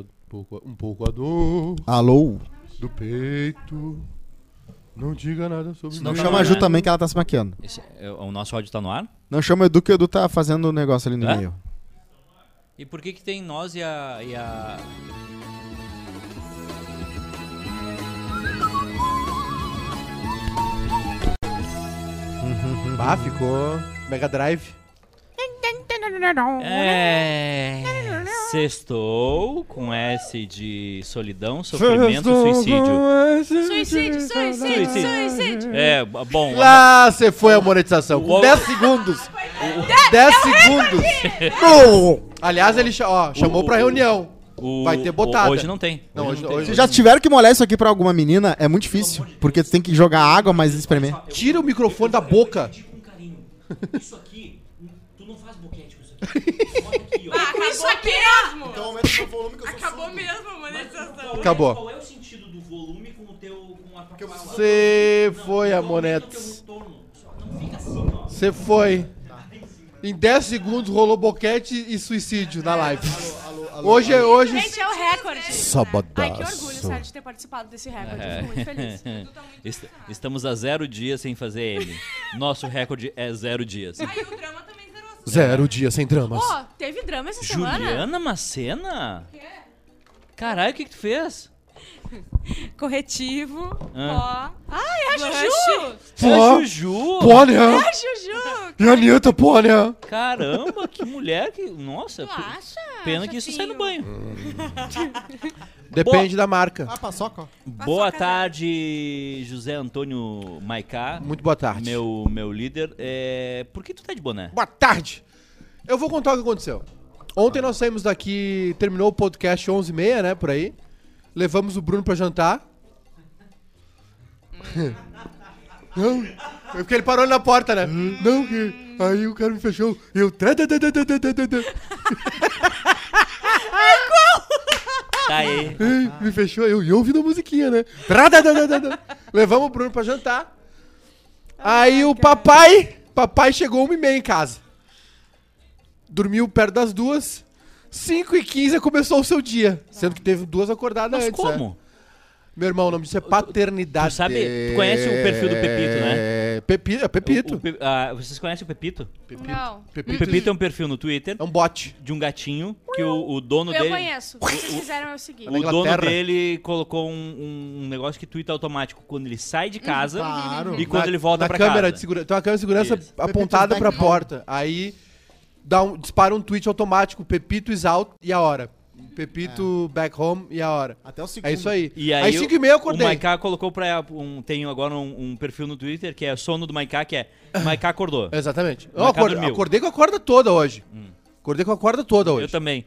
um pouco, um pouco a dor Alô? do peito. Não diga nada sobre Não mim. chama a Ju também que ela tá se maquiando. Esse- é- o nosso áudio tá no ar? Não chama o Edu que o Edu tá fazendo o negócio ali no Hã? meio. E por que que tem nós e a... E a... Ah, ficou Mega Drive. É... Sextou com S de solidão, sofrimento, suicídio. Suicídio, suicídio, suicídio. É, bom... Lá você foi a monetização. Com O- 10 segundos. 10 segundos. Aliás, ele ó, chamou pra reunião. o- vai ter botada. Hoje não tem. Não, hoje- hoje- Se já tiveram que molhar isso aqui pra alguma menina, é muito difícil. Porque tu tem que jogar água, mas espremer. Tira o microfone da boca. Isso aqui, tu não faz boquete com isso aqui. Ah, com isso aqui mesmo. Então aumenta o volume que Acabou mesmo a monetização. Acabou. Qual é o sentido do volume com o teu com a tua? Você foi a Aumenta o monetas. teu retorno. Só Não fica assim, ó. Você foi. Em 10 segundos rolou boquete e suicídio na live. Hoje é hoje. Gente, é o recorde. Sabadaço. Ai, que orgulho, sério, de ter participado desse recorde. Eu fico muito feliz. Est- Estamos a zero dias sem fazer M. Nosso recorde é zero dias. Aí o drama também. Zero dia sem dramas. Pô, teve drama essa semana? Juliana Macena? Caralho, o que, que tu fez? Corretivo, Ah. ó. Ai, é a Juju! É a Juju! Pônia! É a Juju! E a Anitta, Pônia! Caramba, que mulher que. Nossa, Tu acha? pena que isso sai no banho. Depende da marca. Ah, paçoca. Boa Paçoca tarde, José Antônio Maicá. Muito boa tarde. Meu, meu líder. É... Por que tu tá de boné? Boa tarde! Eu vou contar o que aconteceu. Ontem nós saímos daqui, terminou o podcast 11h30, né, por aí. Levamos o Bruno pra jantar. Não, é porque ele parou ali na porta, né? Não, que aí o cara me fechou. Eu... tra- da- da- da- da- da- da- da- Tá aí. Me fechou, eu e eu ouvindo a musiquinha, né? Levamos o Bruno pra jantar. Aí o papai, papai chegou uma e meia em casa. Dormiu perto das duas. 5 e 15 começou o seu dia. Sendo que teve duas acordadas Mas antes, né? como? Meu irmão, o nome disso é paternidade. tu sabe- tu conhece o perfil do Pepito, né? É, Pepito, é Pepito. O- o Pe- ah, vocês conhecem o Pepito? Pepito. Não. O Pepito. Pepito é um perfil no Twitter é um bot. de um gatinho que o, o dono Eu dele. conheço. Se fizeram eu seguir. O dono Inglaterra. dele colocou um, um negócio que tuita automático quando ele sai de casa Claro. e quando Na- ele volta na pra câmera casa. De segura... Tem uma câmera de segurança Isso. apontada pra home. porta. Aí dá um, dispara um tweet automático, Pepito is out e a hora. Pepito back home e a hora. Até o segundo. É isso aí. E aí, aí 5 e meia eu o acordei. Maiká colocou pra. Um, tem agora um, um perfil no Twitter que é sono do Maiká, que é Maiká acordou. Exatamente. Eu acordei, acordei com a corda toda hoje. Acordei com a corda toda Eu hoje. também.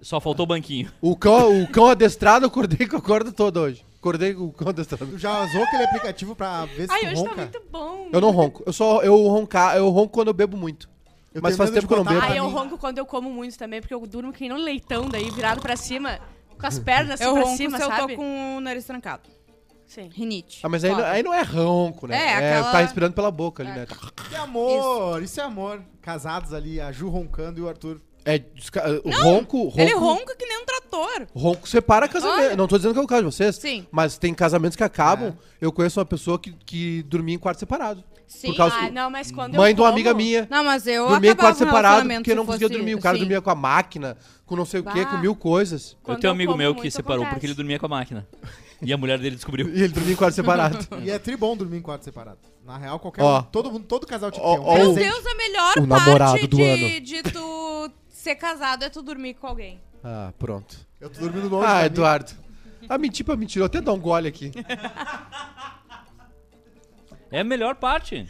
Só faltou o banquinho. O cão, o cão adestrado, eu acordei com a corda toda hoje. Acordei com o cão adestrado. Tu já usou aquele aplicativo pra ver se Ai, tu hoje tá muito bom. Eu não ronco. Eu só eu roncar, eu ronco quando eu bebo muito. Eu Mas faz tempo que eu não bebo. Aí eu mim. ronco quando eu como muito também, porque eu durmo que nem um leitão daí, virado pra cima, com as pernas assim Eu pra ronco cima, se eu sabe? tô com o nariz trancado. Sim. Rinite. Ah, mas aí, não- aí não é ronco, né? É, É, aquela- tá respirando pela boca ali, né? Isso é amor, isso. é amor. Casados ali, a Ju roncando e o Arthur. É, desca- o ronco, ronco. Ele ronca que nem um trator. Ronco separa casamento. Olha. Não tô dizendo que é o caso de vocês. Sim. Mas tem casamentos que acabam. É. Eu conheço uma pessoa que, que dormia em quarto separado. Sim. Por causa Ah, não, mas quando Mãe eu de uma como- amiga minha. Não, mas eu dormia em acabava quarto separado porque não se conseguia fosse- dormir. O cara sim. dormia com a máquina, com não sei o quê, Bah. com mil coisas. Eu tenho um amigo meu que separou acontece. porque ele dormia com a máquina. E a mulher dele descobriu. E ele dormia em quarto separado. E é tribom dormir em quarto separado. Na real, qualquer Ó. um, todo, mundo- todo casal tinha Ó, que ter um. Meu o- Deus, a melhor o parte namorado do de, ano. de tu ser casado é tu dormir com alguém. ah, pronto. Eu tô dormindo longe Ah, Eduardo. Ah, mentir pra mentir. Eu até dar um gole aqui. É a melhor parte.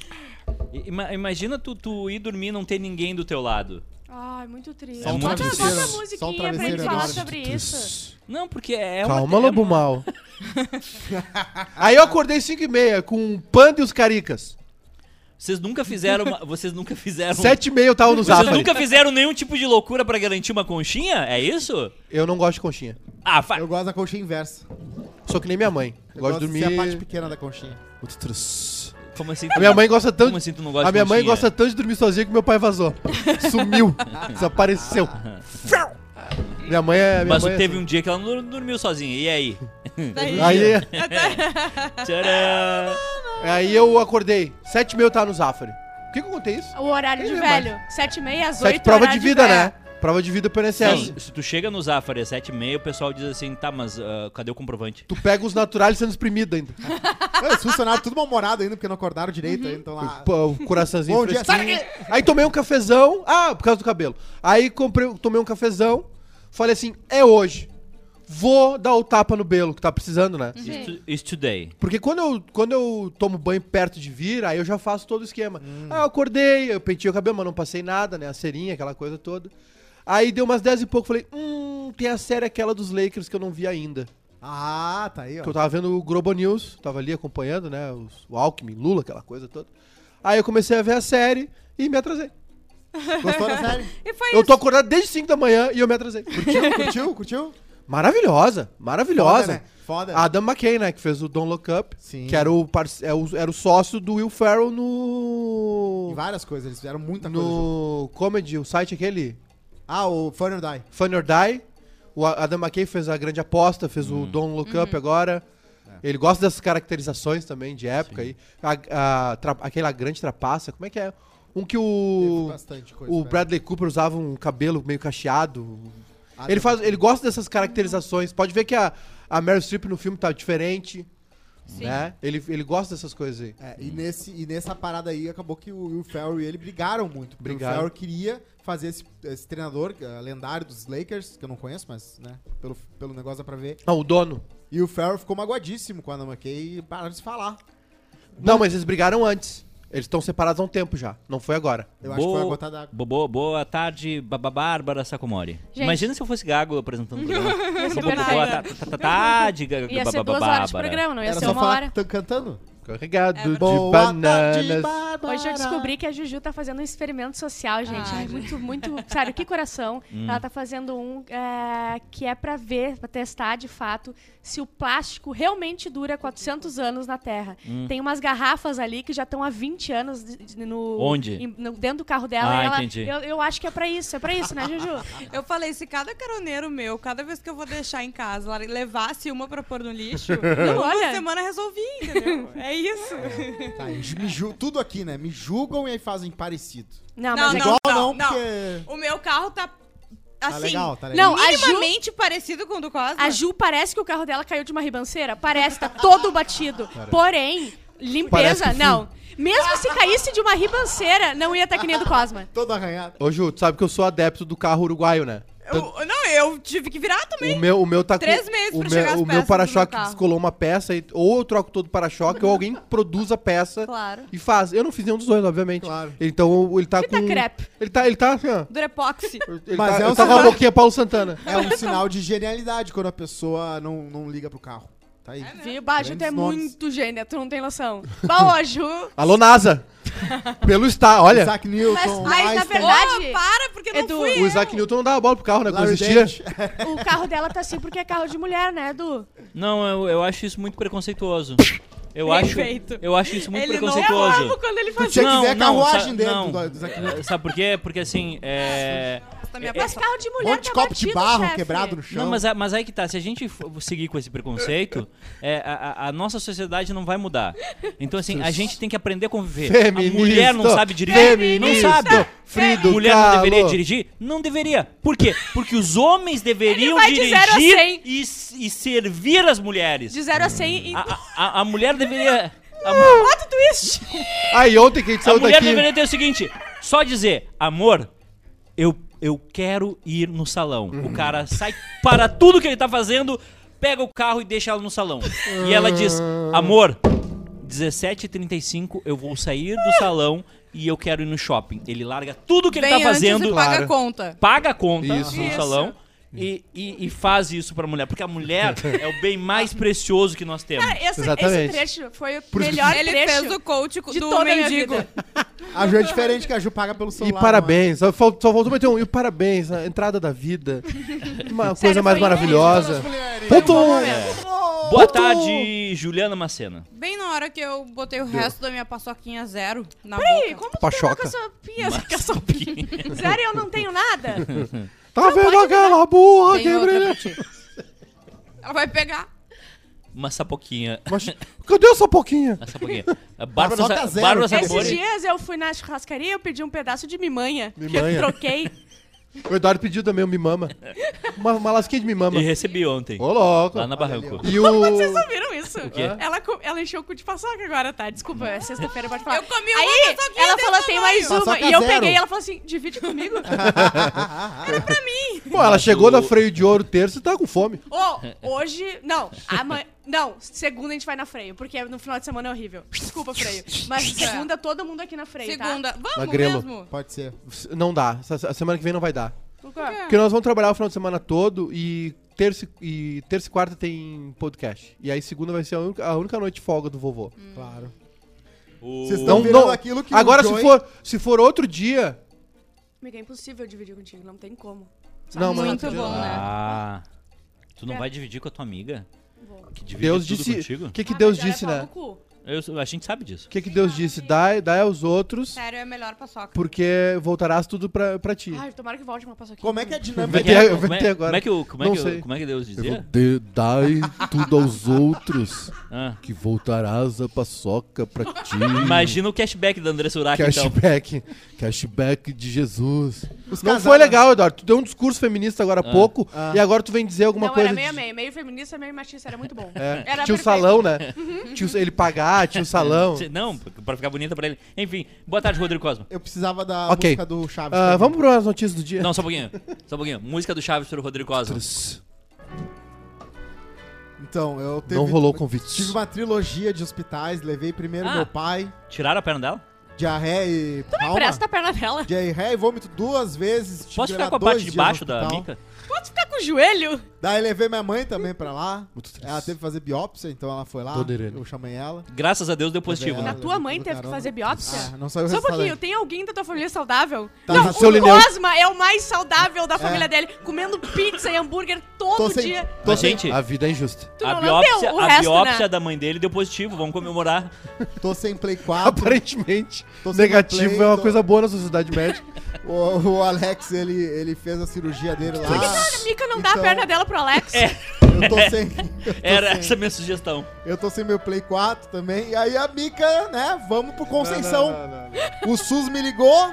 Ima- imagina tu, tu ir dormir e não ter ninguém do teu lado. Ai, muito triste. Só um bota, travesseiro. bota a Só um musiquinha pra travesseiro gente falar agora. sobre isso. Não, porque é uma. Calma, é lobo mal. Aí eu acordei 5 e meia com um panda e os caricas. Vocês nunca fizeram. uma- vocês nunca fizeram. 7 e meia eu tava no Vocês nunca fizeram nenhum tipo de loucura pra garantir uma conchinha? É isso? Eu não gosto de conchinha. Ah, fa... Eu gosto da conchinha inversa. Sou que nem minha mãe. Eu gosto de dormir. ser a parte pequena da conchinha. Como assim? A minha mãe gosta tanto. Como assim tu não gosta A de minha mãe gosta tanto de dormir sozinha que meu pai vazou. Sumiu. Desapareceu. Minha mãe é. Minha Mas mãe é teve assim. um dia que ela não dormiu sozinha. E aí? Daí- Aí, Tcharam! aí eu acordei. Sete e meia eu tava no Zafari. Por que, que eu contei isso? O horário de velho. Sete e meia às Sete oito. prova de vida, velho. né? Prova de vida pro INSS. Não, se tu chega no Zafari às 7h30, o pessoal diz assim, tá, mas ah, cadê o comprovante? Tu pega os naturais sendo exprimido ainda. É, Os funcionários tudo mal-humorado ainda, porque não acordaram direito ainda, então lá... Pô, o coraçãozinho Bom dia, fresquinho. Aí tomei um cafezão. Ah, por causa do cabelo. Aí comprei, tomei um cafezão. Falei assim, é hoje. Vou dar o tapa no belo, que tá precisando, né? It's, to- it's today. Porque quando eu, quando eu tomo banho perto de vir, aí eu já faço todo o esquema. Hum. Ah, eu acordei, eu pentei o cabelo, mas não passei nada, né? A cerinha, aquela coisa toda. Aí deu umas 10 e pouco, falei, hum, tem a série aquela dos Lakers que eu não vi ainda. Ah, tá aí, ó. Que eu tava vendo o Globo News, tava ali acompanhando, né? Os, o Alckmin, Lula, aquela coisa toda. Aí eu comecei a ver a série e me atrasei. Gostou da série? E foi Eu tô isso. acordado desde 5 da manhã e eu me atrasei. Curtiu? Curtiu? Curtiu? Maravilhosa, maravilhosa. Foda, né? Foda. Adam McKay, né? Que fez o Don't Look Up. Sim. Que era o, parce- é era o sócio do Will Ferrell Em no. várias coisas, eles fizeram muita coisa. junto. No comedy, o site aquele. Ah, o Funny or Die. Funny or Die. O Adam McKay fez a grande aposta, fez Hum. o Don't Look Up agora. É. Ele gosta dessas caracterizações também de época aí. A, a tra- aquela grande trapaça, como é que é? Um que o. O né? Bradley Cooper usava um cabelo meio cacheado. Ah, ele, faz, ele gosta dessas caracterizações. Pode ver que a, a Meryl Streep no filme tá diferente. Sim. Né? Ele, ele gosta dessas coisas aí. É, e, nesse, e nessa parada aí acabou que o Will Ferrell e ele brigaram muito. Brigaram. o Ferrell queria fazer esse, esse treinador eh, lendário dos Lakers, que eu não conheço, mas né, pelo, pelo negócio dá pra ver. Não, o dono. E o Ferrell ficou magoadíssimo com a Ana McKay e pararam de se falar. Não, mas eles brigaram antes. Eles estão separados há um tempo já. Não foi agora. Eu acho que foi a gota d'água. Bo- bo- boa tarde, Baba Bárbara Sacomori. Gente. Imagina se eu fosse gago apresentando o programa. Bo- boa ta- ta- ta- tarde, ga- Ia ser Baba duas horas de Bárbara. programa, não ia Era ser só uma falar hora. tan- cantando. Carregado de Boa tarde, bananas. Hoje eu descobri que a Juju tá fazendo um experimento social, gente. Ai, Ai, muito, muito. Sério, que coração. Hum. Ela tá fazendo um é, que é pra ver, pra testar de fato, se o plástico realmente dura 400 anos na Terra. Hum. Tem umas garrafas ali que já estão há 20 anos de- de- no, Onde? em- no- dentro do carro dela. Ah, e ela, entendi. Eu, eu acho que é pra isso, é pra isso, né, Juju? Eu falei, se cada caroneiro meu, cada vez que eu vou deixar em casa, ela levasse uma pra pôr no lixo, Não, uma olha. semana resolvi, entendeu? É isso. Tá, me ju- tudo aqui, né? Me julgam e aí fazem parecido. Não, Não, mas é não, Igual não, não, não. porque... O meu carro tá, assim, Tá legal, tá legal. Não, a Ju, minimamente parecido com o do Cosma. a Ju parece que o carro dela caiu de uma ribanceira. Parece, tá todo batido. Porém, limpeza, não. Mesmo se caísse de uma ribanceira, não ia estar que nem a do Cosma. Todo arranhado. Ô, Ju, tu sabe que eu sou adepto do carro uruguaio, né? Eu- não, eu tive que virar também. O meu, o meu tá com. Três meses o pra meu, chegar as O meu para-choque meu descolou uma peça, e, ou eu troco todo o para-choque, ou alguém produz a peça Claro. e faz. Eu não fiz nenhum dos dois, obviamente. Claro. Então ele tá Fita com. crepe. Ele tá, ele tá assim, ó. Durepoxy. Ele Mas tá, é ele um tá com a sinal- boquinha Paulo Santana. É um sinal de genialidade quando a pessoa não, não liga pro carro. Tá aí. É nomes. muito gênia, tu não tem noção. Bah, ô, Ju. Alô, NASA! Pelo está, olha. Isaac Newton, Mas- mas na verdade- Ô, para, porque não Edu, fui O Isaac Newton não dava bola pro carro, né? Larry existia. O carro dela tá assim porque é carro de mulher, né, Edu? Não, eu, eu acho isso muito preconceituoso. Eu acho, eu acho isso muito Ele não preconceituoso. errava quando ele Tu fazia. tinha que Não, ver a não, carruagem sa- dentro não. do, do Isaac Newton. Sabe por quê? Porque assim, é... Mas pessoa. carro de Um mulher monte de tá copo de batido, barro chefe. quebrado no chão. Não, mas, a- mas aí que tá, se a gente seguir com esse preconceito, é, a, a- nossa sociedade não vai mudar. Então, assim, a gente tem que aprender a conviver. Feminista, a mulher não sabe dirigir? feminista, não sabe. Frido mulher não Kahlo. deveria dirigir? Não deveria. Por quê? Porque os homens deveriam de dirigir cem. e, e servir as mulheres. De 0 a 100 e... A, a- a- a mulher deveria... A, mu- Bota o twist! Aí ontem que a gente a saiu mulher daqui. deveria ter o seguinte: só dizer, amor, eu, eu quero ir no salão. O cara sai para tudo que ele tá fazendo, pega o carro e deixa ela no salão. E ela diz: amor, 17h35 eu vou sair do salão e eu quero ir no shopping. Ele larga tudo que ele Vem tá antes e fazendo, paga Claro. a conta. paga a conta Isso. no Isso. salão. E, e, e faz isso pra mulher, porque a mulher é o bem mais precioso que nós temos. Cara, esse, Exatamente. esse trecho foi o Por isso que- melhor Ele trecho fez o coach de do toda a minha mendigo. vida. A Ju é diferente que a Ju paga pelo E celular. parabéns. Só, fal- só faltou meter um. E parabéns, a entrada da vida. Uma coisa mais foi maravilhosa. Ponto. Boa Outro- tarde, Juliana Macena. Bem na hora que eu botei o resto da minha paçoquinha zero na Peraí, boca. como tu Pachoca. tá com pia? Com essa pia? Sério, eu não tenho nada? Tá vendo aquela burra Tem que brilha? Ela vai pegar. Uma sapoquinha. Mas cadê essa pouquinha? Uma sapoquinha. A Bárbara, zero. Bárbara Esses Sacomori. dias eu fui na churrascaria e eu pedi um pedaço de mimanha. Que Mimanha. eu troquei. O Eduardo pediu também um mimama. Uma, uma lasquinha de mimama. E recebi ontem. Ô, louco. Lá na Barranco. E o... Vocês não viram isso? O quê? Ela, co- ela encheu o cu de paçoca agora, tá? Desculpa, é sexta-feira, pode falar. Eu comi uma Aí, paçoquinha ela desse falou, tem mais uma. Paçoca E eu zero. peguei e ela falou assim, divide comigo. Pô, ela Mas chegou o- na freio de ouro terça e tá com fome. Ô, hoje... Não, amanhã... Não, segunda a gente vai na freio, porque no final de semana é horrível. Desculpa, freio. Mas segunda, todo mundo aqui na freio, tá? Segunda. Na Vamos grelo. mesmo? Pode ser. Não dá. A semana que vem não vai dar. tá? Porque nós vamos trabalhar o final de semana todo e terça e, terça e quarta tem podcast. E aí segunda vai ser a única, a única noite de folga do vovô. Claro. O- Vocês estão Não, aquilo que Agora, o se for, se for outro dia. Amiga, é impossível dividir contigo, não tem como. Não, mas- Muito bom, né? Ah. Tu não É. vai dividir com a tua amiga? Que divide Deus tudo disse. contigo? O que, que Ah, Deus disse, né? Eu- a gente sabe disso. O que, que Deus disse? Dá, dá aos outros, Sério, é melhor paçoca. porque voltarás tudo pra, pra ti. Ai, tomara que volte uma paçoquinha. Como é que é a Como dinâmica? é que, é, ter- como vai é- ter agora. como é que o- como é Não que o- sei. como é que Deus dizia? dai tudo aos outros, Ah. que voltarás a paçoca pra ti. Imagina o cashback da André Surak, então. Cashback. Cashback de Jesus. Os Não foi legal, Eduardo. Tu deu um discurso feminista agora há Ah. pouco Ah. e agora tu vem dizer alguma não, coisa. era meio a de- meio. Meio feminista, meio machista. Era muito bom. É, Era tinha o perfeito. salão, né? Tinha o- ele pagar, tinha o salão. Não, pra ficar bonita pra ele. Enfim, boa tarde, Rodrigo Cosma. Eu precisava da Ok. música do Chaves. Ah, vamos para as notícias do dia. Não, só um pouquinho. Só um pouquinho. Música do Chaves pro Rodrigo Cosma. Então, eu teve, Não rolou Tive convite. uma trilogia de hospitais. Levei primeiro Ah. meu pai, Tiraram a perna dela? diarreia e palma. Presta a perna dela. Diarreia e vômito duas vezes. tive Posso que ficar com a parte dois de dias no baixo da hospital. mica? Pode ficar com o joelho. Daí levei minha mãe também pra lá. Muito triste. Ela teve que fazer biópsia, então ela foi lá. Irene. Eu chamei ela. Graças a Deus deu positivo, Levei né? ela, A tua mãe teve que fazer biópsia? Ah, não saiu Só um pouquinho, tem alguém da tua família saudável? Tá, não, o Lineu. Cosma é o mais saudável da família dele, comendo pizza e hambúrguer todo sem- dia. Tô Mas, sem, gente, A vida é injusta. Tu a biópsia, a resto, biópsia né? da mãe dele deu positivo. Vamos comemorar. tô sem Play 4. Aparentemente, negativo play, é uma tô- coisa boa na sociedade médica. O, o Alex, ele, ele fez a cirurgia dele lá. A Mica não dá Então- a perna dela pro Alex? É. Eu tô sem. eu tô Era sem- essa a minha sugestão. Eu tô sem meu Play 4 também. E aí a Mica, né? Vamos pro Conceição. Não, não, não, não. O SUS me ligou,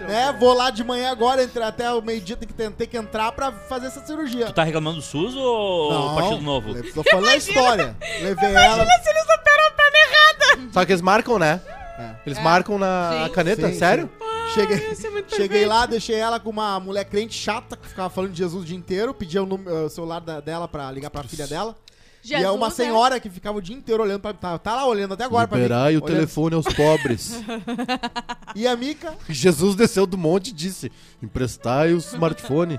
né? Vou lá de manhã agora, entre, até o meio-dia tem que, ter, tem que entrar pra fazer essa cirurgia. Tu tá reclamando do SUS ou Partido Novo? Tô falando a história. Levei ela. Se eles operam a perna errada. Só que eles marcam, né? É. Eles É. marcam na Sim. caneta? Sim, Sério? Cheguei, Isso é muito cheguei lá, deixei ela com uma mulher crente chata que ficava falando de Jesus o dia inteiro, pedi o, número- o celular da- dela pra ligar pra filha dela. E é Jesus, uma né? senhora que ficava o dia inteiro olhando pra tá, tá lá olhando até agora Liberai o pra mim. olhando. telefone aos pobres. E a Mica, Jesus desceu do monte e disse: emprestai o smartphone.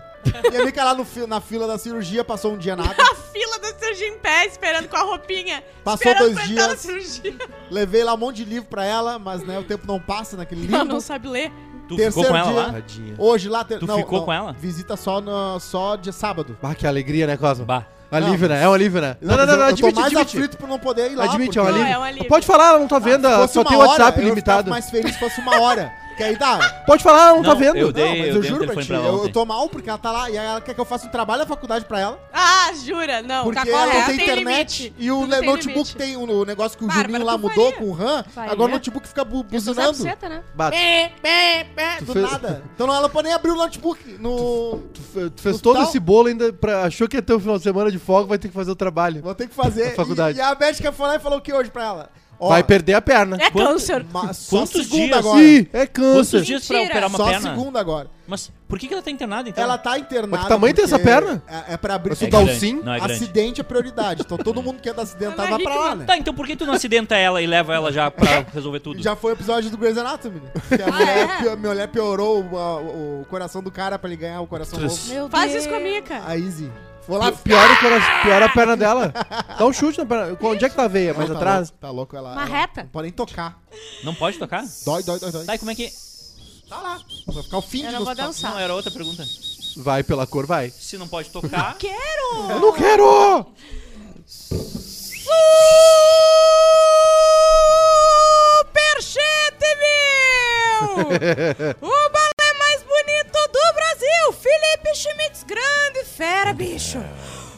e a Mica lá no na fila da cirurgia passou um dia nada. A fila da cirurgia em pé, esperando com a roupinha. Passou dois na dias. Levei lá um monte de livro pra ela, mas né, o tempo não passa naquele Ela livro. não sabe ler. Tu Terceiro ficou com ela dia. lá? Tadinha. Hoje lá ter... Tu não, ficou não, com ela? Visita só no só de sábado. Ah, que alegria, né, Cosmo? Bah. Alívio, né? É um alívio, né? Não, não, mas não, não eu, eu admite, tô mais admite. aflito por não poder ir lá. Admite, é um porque- alívio. é um alívio. Pode falar, ela não tá vendo, Se fosse só uma tem o hora, WhatsApp eu limitado. ficava mais feliz se fosse uma hora. Que aí dá. Pode falar, ela não, tá vendo. eu dei- não, mas eu, dei um juro pra ti, pra eu, eu tô mal porque ela tá lá e aí ela quer que eu faça um trabalho da faculdade pra ela. Ah, jura? Não, Porque tá ela não tem Tem internet limite. e o Tudo tem notebook limite. tem o o negócio que o Bárbara, Juninho lá tu mudou faria? com o RAM. Faria. Agora o notebook fica bu Eu buzinando. Zé né? Bate. Tu do fez- nada. Então ela pode nem abrir o notebook no... Tu, fe- tu fez No todo hospital? esse bolo ainda, pra, achou que ia ter um final de semana de folga, vai ter que fazer o trabalho. Vou ter que fazer. Faculdade. E, e a médica foi lá e falou o que hoje pra ela? Ó, Vai perder a perna. É Quanto- câncer. ma- só Quantos segunda dias? agora. Ih, é câncer. Quantos dias pra Mentira. operar uma Só perna? segunda agora. Mas por que, que ela tá internada, então? Ela tá internada. Mas que tamanho tem essa porque perna? É, é pra abrir. Mas tu é grande. Não, é grande. Acidente é prioridade. Então todo mundo que anda acidentado vai pra lá, né? Tá, então por que tu não acidenta ela e leva ela já pra resolver tudo? Já foi o episódio do Grey's Anatomy, né? Que a Ah, mulher, é? pio- a mulher piorou o, a- o coração do cara pra ele ganhar o coração novo. Meu Faz Deus. isso com a Mica. A Easy. Foi lá. Pi- Pior, o cora- pior a perna dela. Dá um chute na perna. Onde é que tá a veia? Mais Não, tá atrás? louco, Tá louco, ela. Uma ela reta. Não pode nem tocar. Não pode tocar? Dói, dói, dói, dói. Tá, e como é que... Tá lá. Vai ficar o fim Eu de não vou dançar. Não, era outra pergunta. Vai pela cor, vai. Se não pode tocar... Quero! Eu não quero! Superchat, meu! o Felipe Schmitz, grande fera, bicho.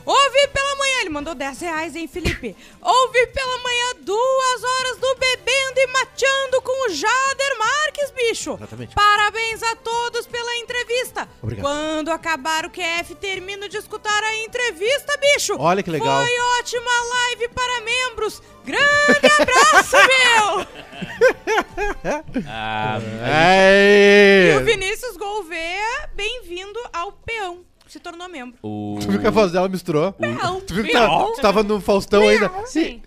Ouvi pela manhã, ele mandou 10 reais, hein, Felipe? Ouvi pela manhã duas horas do bebendo e mateando com o Jader Marques, bicho. Exatamente. Parabéns a todos pela entrevista. Obrigado. Quando acabar o QF, termino de escutar a entrevista, bicho. Olha que legal. Foi ótima live para membros. Grande abraço, meu! Ah, É. E o Vinícius Gouveia, bem-vindo ao peão. Se tornou membro. o... Tu viu que a voz dela misturou? Peão. Tu viu que tá- tu tava no Faustão ainda? Sim.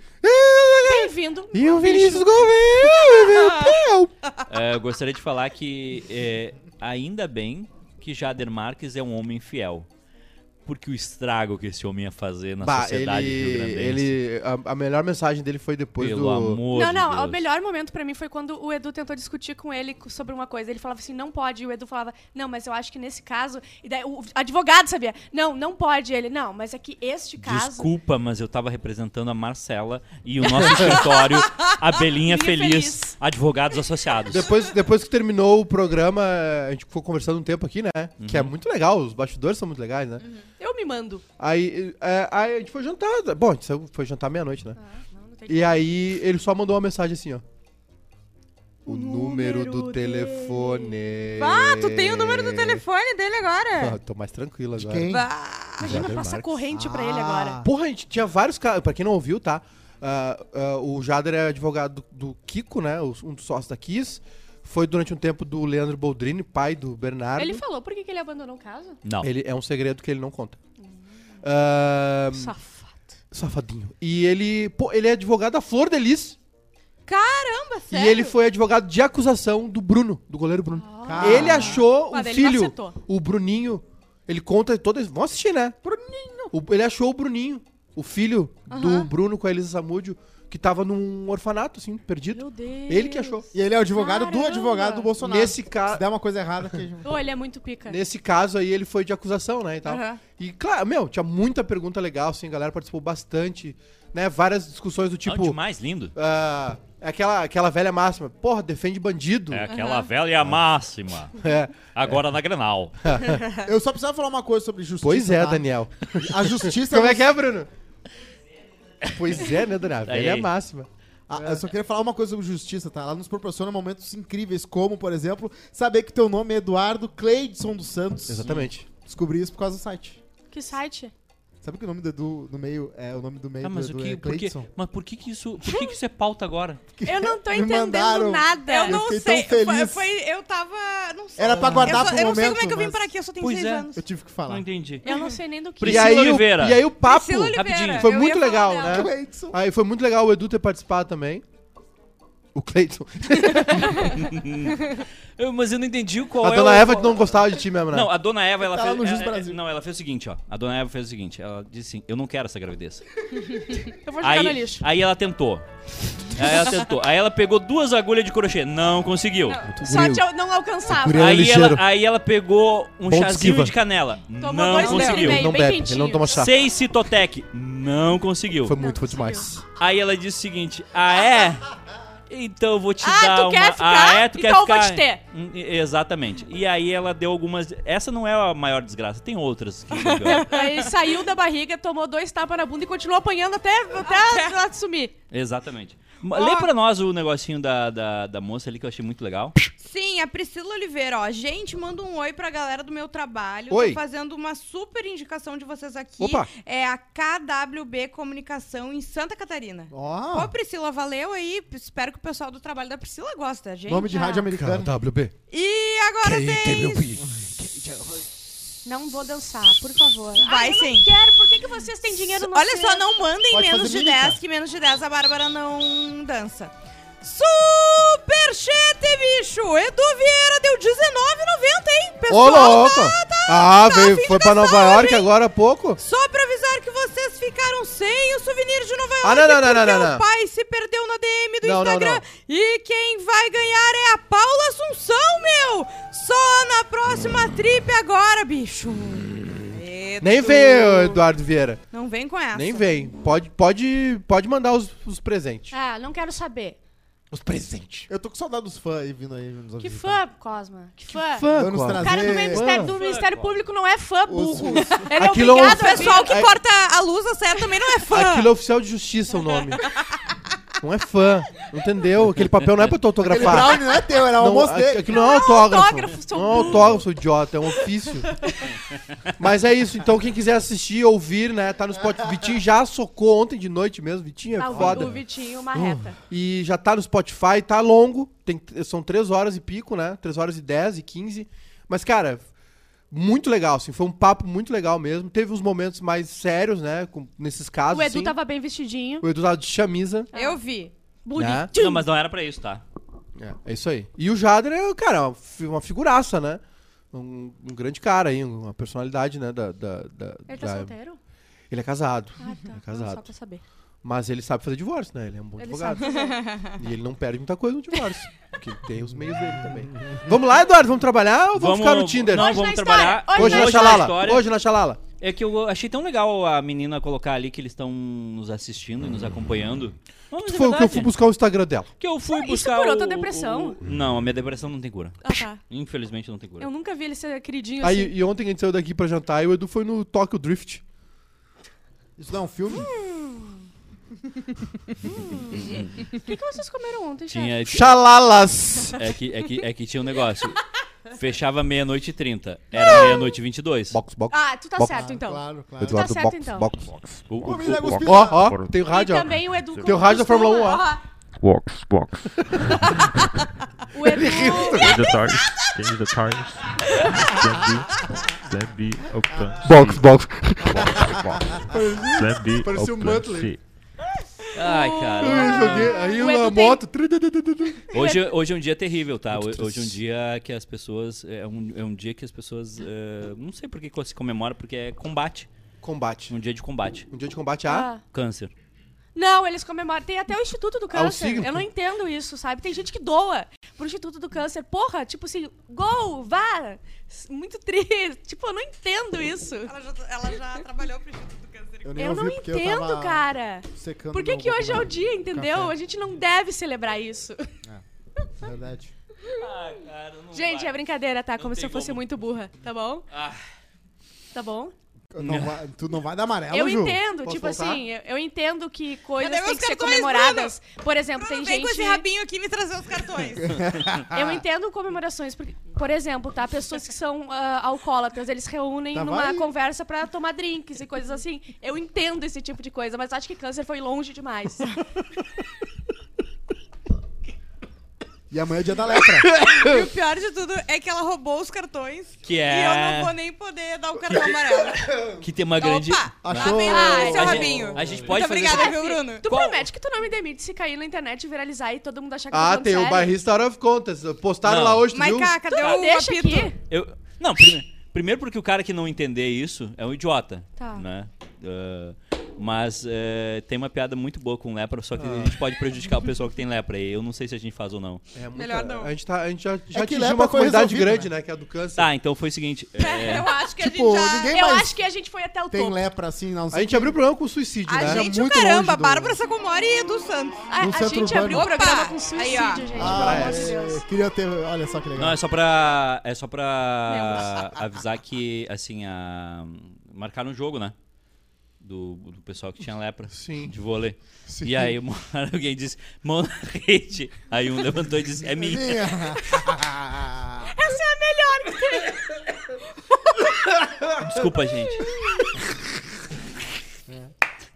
Bem-vindo. E o Vinícius Gouveia. É, eu gostaria de falar que é, ainda bem que Jader Marques é um homem fiel. Porque o estrago que esse homem ia fazer na Bah, sociedade ele, ele a, a melhor mensagem dele foi depois Pelo do amor Não, de não, Deus. o melhor momento pra mim foi quando o Edu tentou discutir com ele sobre uma coisa. Ele falava assim, não pode. E o Edu falava, não, mas eu acho que nesse caso. E daí o advogado sabia, não, não pode. Ele, não, mas é que este caso. Desculpa, mas eu tava representando a Marcela e o nosso escritório Abelhinha Abelhinha Feliz, Feliz. advogados associados. Depois, depois que terminou o programa, a gente ficou conversando um tempo aqui, né? Que Uhum. é muito legal, os bastidores são muito legais, né? Eu me mando. Aí, é, aí a gente foi jantar. Bom, a gente saiu- foi jantar meia-noite, né? Ah, não, não tem E aí ele só mandou uma mensagem assim, ó. O, número, do telefone. Ah, tu tem o número do telefone dele agora? Ah, tô mais tranquilo De agora. quem? Bah. Imagina Jader passar Marques. corrente pra ele Ah. agora. Porra, a gente tinha vários caras. Pra quem não ouviu, tá? Ah, ah, o Jader é advogado do, do Kiko, né? Um dos sócios da Kiss. Foi durante um tempo do Leandro Boldrini, pai do Bernardo. Ele falou por que, que ele abandonou o caso? Não. Ele é um segredo que ele não conta. Ah, Safado. safadinho. E ele, pô, ele é advogado da Flor de Lis. Caramba, sério? E ele foi advogado de acusação do Bruno, do goleiro Bruno. Ah. Ele achou Mas o ele filho, acertou. o Bruninho. Ele conta todas. Vão assistir, né? Bruninho. ele achou o Bruninho, o filho do Aham. Bruno com a Elisa Samúdio, que tava num orfanato, assim, perdido. Meu Deus. Ele que achou. E ele é o advogado do Caramba. advogado do Bolsonaro. Nesse, Se ca... der uma coisa errada, que... Ô, ele é muito pica. Nesse caso aí, ele foi de acusação, né, e tal. Aham. E, claro, meu, tinha muita pergunta legal, assim, a galera participou bastante, né, várias discussões do Tipo, tipo... mais lindo. ah, aquela, aquela velha máxima, porra, defende bandido. É aquela velha máxima. É. Agora na Grenal. Eu só precisava falar uma coisa sobre justiça. Pois é, tá? Daniel. A justiça... Como é que é, Bruno? Pois é, né, Daniel? A Aí, velha aí. máxima. Ah, eu só queria falar uma coisa sobre justiça, tá? Ela nos proporciona momentos incríveis, como, por exemplo, saber que teu nome é Eduardo Cleidson dos Santos. Exatamente. Descobri isso por causa do site. Que site? Sabe que o nome do Edu no meio é o nome do meio Ah, mas, do o Edu que, é por que, Cleidson? mas por que, que isso. Por que, que isso é pauta agora? Eu não tô entendendo mandaram. nada. Eu não fiquei sei. tão Foi, feliz. foi- eu tava. Não sei. Era pra guardar eu só- pro Eu não sei momento, como é que eu vim para aqui, eu só tenho Pois seis é. anos. Eu tive que Não falar. entendi. Eu não sei nem do que. Priscila e aí, Oliveira. O, e aí o papo... Oliveira. Rapidinho. Foi eu muito legal, né? Aí foi muito legal o Edu ter participado também. O Cleiton. Eu- mas eu não entendi qual a é dona o- Eva não gostava de ti mesmo, né? Não, a dona Eva, ela Tá fez. no Jus ela- Brasil. não, ela fez o seguinte, ó. A dona Eva fez o seguinte: ela disse assim: Eu não quero essa gravidez. Eu vou jogar no Aí, lixo. aí ela tentou. Aí ela tentou. Aí ela pegou duas agulhas de crochê. Não conseguiu. Só te não alcançava. É Aí ela, ligeiro. aí ela pegou um Bom de chazinho esquiva. de canela. Tomou não dois conseguiu. litros e meio. não bem bebe, ele não toma chá. Seis citotec. Não conseguiu. Foi muito, foi demais. Aí ela disse o seguinte: Ah, é? Então eu vou te Ah, dar tu uma. quer ficar? Ah, é? Tu Então quer eu vou ficar? te ter. Exatamente. E aí ela deu algumas. Essa não é a maior desgraça, tem outras. Que piores. Aí saiu da barriga, tomou dois tapas na bunda e continuou apanhando até, até ela sumir. Exatamente. Ma- Lê pra nós o negocinho da, da, da moça ali que eu achei muito legal. Sim, a Priscila Oliveira, ó. Gente, manda um oi pra galera do meu trabalho. Oi. Tô fazendo uma super indicação de vocês aqui. Opa. É a KWB Comunicação em Santa Catarina. Ó, Ô, Priscila, valeu aí. Espero que o pessoal do trabalho da Priscila goste, gente. nome de rádio americano. KWB. E agora tem. Não vou dançar, por favor. Vai Ai, eu sim. não quero, por que, que vocês têm dinheiro no Olha só, não mandem Pode menos de mímica. 10, que menos de 10 a Bárbara não dança. Superchat, bicho! Edu Vieira deu 19,90, hein? Ô, Pessoal, louco! tá, tá, ah, tá veio, foi pra Nova York hein? agora há pouco. Só pra avisar que vocês ficaram sem o souvenir de Nova York. Ah, não, não, não, não, não, não. o pai se perdeu na DM do Instagram. não. E quem vai ganhar é a Paula Assunção, meu! Só na próxima trip agora, bicho. Edu. Nem veio, Eduardo Vieira. Não vem com essa. Nem vem. Pode, pode, pode mandar os, os presentes. Ah, não quero saber. Os presentes. Eu tô com saudade dos fãs aí vindo aí nos Que visitar. fã, Cosma. Que fã. Fã, Vamos Cosma. O cara do Ministério, do Fã. Ministério Público não é fã, Os- burro. os- Ele é Aquilo é um- obrigado O a pessoal vir. que corta a luz a sério também não é fã. Aquilo é oficial de justiça o nome. Não é fã. Não entendeu? Aquele papel não é pra tu Aquele autografar. brownie não é teu, era o Não, almoço dele. aquilo não é autógrafo. não é autógrafo, seu idiota, é um ofício. Mas é isso, então quem quiser assistir, ouvir, né, tá no Spotify. Vitinho já socou ontem de noite mesmo, Vitinho é Ah, o foda. o Vitinho, uma reta. E já tá no Spotify, tá longo, tem, são 3 horas e pico, né, 3 horas e 10 e 15. Mas, cara, muito legal, assim, foi um papo muito legal mesmo. Teve uns momentos mais sérios, né, com- nesses casos, O Edu assim. tava bem vestidinho. O Edu tava de chamisa. Eu vi. Bonito. Não, mas não era pra isso, tá? É, é isso aí. E o Jader é, cara, uma fi- uma figuraça, né? Um, um grande cara aí, uma personalidade, né? Da, da, da- Ele tá da- solteiro? Ele é casado. Ah, tá. Ele é casado. Só pra saber. Mas ele sabe fazer divórcio, né? Ele é um bom Ele advogado. E ele não perde muita coisa no divórcio. porque tem os meios dele também. Vamos lá, Eduardo? Vamos trabalhar ou vamos, ficar no Tinder? Não, Hoje vamos trabalhar. Hoje, Hoje na na Xalala. Hoje na Xalala. É que eu achei tão legal a menina colocar ali que eles estão nos assistindo e nos acompanhando. É Foi o que eu fui buscar o Instagram dela. Que eu fui Isso buscar curou o- tua depressão? o- Não, a minha depressão não tem cura. Ah, tá. Infelizmente não tem cura. Eu nunca vi ele ser queridinho Aí, assim. e ontem a gente saiu daqui pra jantar e o Edu foi no Tokyo Drift. Isso não é um filme? O que, que vocês comeram ontem? Tinha, Xalalas! é, que, é, que, é que tinha um negócio. Fechava meia-noite e trinta. Era meia-noite e vinte e dois. Box, box. Ah, tu tá Box. certo então. Claro, claro. Eduardo, certo, box, então. box. O- o- o- cuspida. Ó, ó, tem o rádio, e ó. também o Edu Tem o rádio da Fórmula 1, ó. Box, box. O Edu... Change the tires. Change the tires. Plan B. Plan B. Open. Box, box. Box, box. Plan B. Parecia o Open Muttley. C. Ai, cara. Eu joguei, aí O tem- moto. Hoje, hoje é um dia terrível, tá? Ho- Hoje é um dia que as pessoas. É um, é um dia que as pessoas. é, não sei por que se comemora, porque é combate. Combate. Um dia de combate. Um dia de combate a. Ah. Câncer. Não, eles comemoram. Tem até o Instituto do Câncer. Eu não entendo isso, sabe? Tem gente que doa pro Instituto do Câncer. Porra, tipo assim, gol, vá. Muito triste. Tipo, eu não entendo isso. Ela já, ela já trabalhou pro Instituto do Câncer. Eu nem Eu ouvi não porque entendo, eu tava cara. secando Por que, que hoje é o dia, entendeu? Café. A gente não deve celebrar isso. Verdade. Ah, cara, não Gente, é brincadeira, tá? Como se eu fosse como. muito burra, tá bom? Ah, Tá bom? Não vai- tu não vai dar amarelo, Eu Ju? entendo, Posso tipo voltar? assim, eu, eu entendo que coisas Cadê têm meus que ser cartões, comemoradas. Por exemplo, Bruno, tem vem com gente. esse rabinho aqui me trazer os cartões. Eu entendo comemorações, porque, por exemplo, tá? Pessoas que são ah, alcoólatras, eles reúnem Tá, numa vai. conversa pra tomar drinks e coisas assim. Eu entendo esse tipo de coisa, mas acho que câncer foi longe demais. E amanhã é dia da lepra. e o pior de tudo é que ela roubou os cartões. Que E eu é. não vou nem poder dar o cartão amarelo. Que tem uma grande. Opa! Achou- Ah, o seu a gente- rabinho. a gente pode Muito fazer obrigada, isso. viu, Bruno? Tu Qual- promete que tu não me demite se cair na internet, viralizar e todo mundo achar que eu Ah, tem o sério? bairrista Out of Contas. Postaram Não. lá hoje, tu viu? Maiká, cadê Tu o deixa apito? aqui. Eu... Não, prime- primeiro porque o cara que não entender isso é um idiota. Tá. Né? Ah, mas eh, tem uma piada muito boa com lepra, só que a gente pode prejudicar o pessoal que tem lepra. E eu não sei se a gente faz ou não. É muita- Melhor não. A gente, tá, a gente já, já É que atingiu uma resolvido, grande, né? né? Que é a do câncer. Tá, então foi o seguinte. eh, Eu acho que Tipo, a gente já... Eu acho que a gente foi até o tem topo. lepra assim, não A gente abriu o programa com suicídio, A né? gente, muito o caramba, do- Bárbara Sacomori e Edu Santos. A, a gente abriu o urbano. programa com Aí, suicídio, ó. gente. Ah, pelo amor de Deus. é, queria ter. Olha só que legal. Não, é só pra. É só pra avisar que, assim, a. Marcaram um jogo, né? Do, do pessoal que tinha lepra. Sim. De vôlei. Sim. E aí uma hora alguém disse, mão na rede. Aí um levantou e disse, é minha. Minha. Essa é a melhor que tem. Desculpa, gente.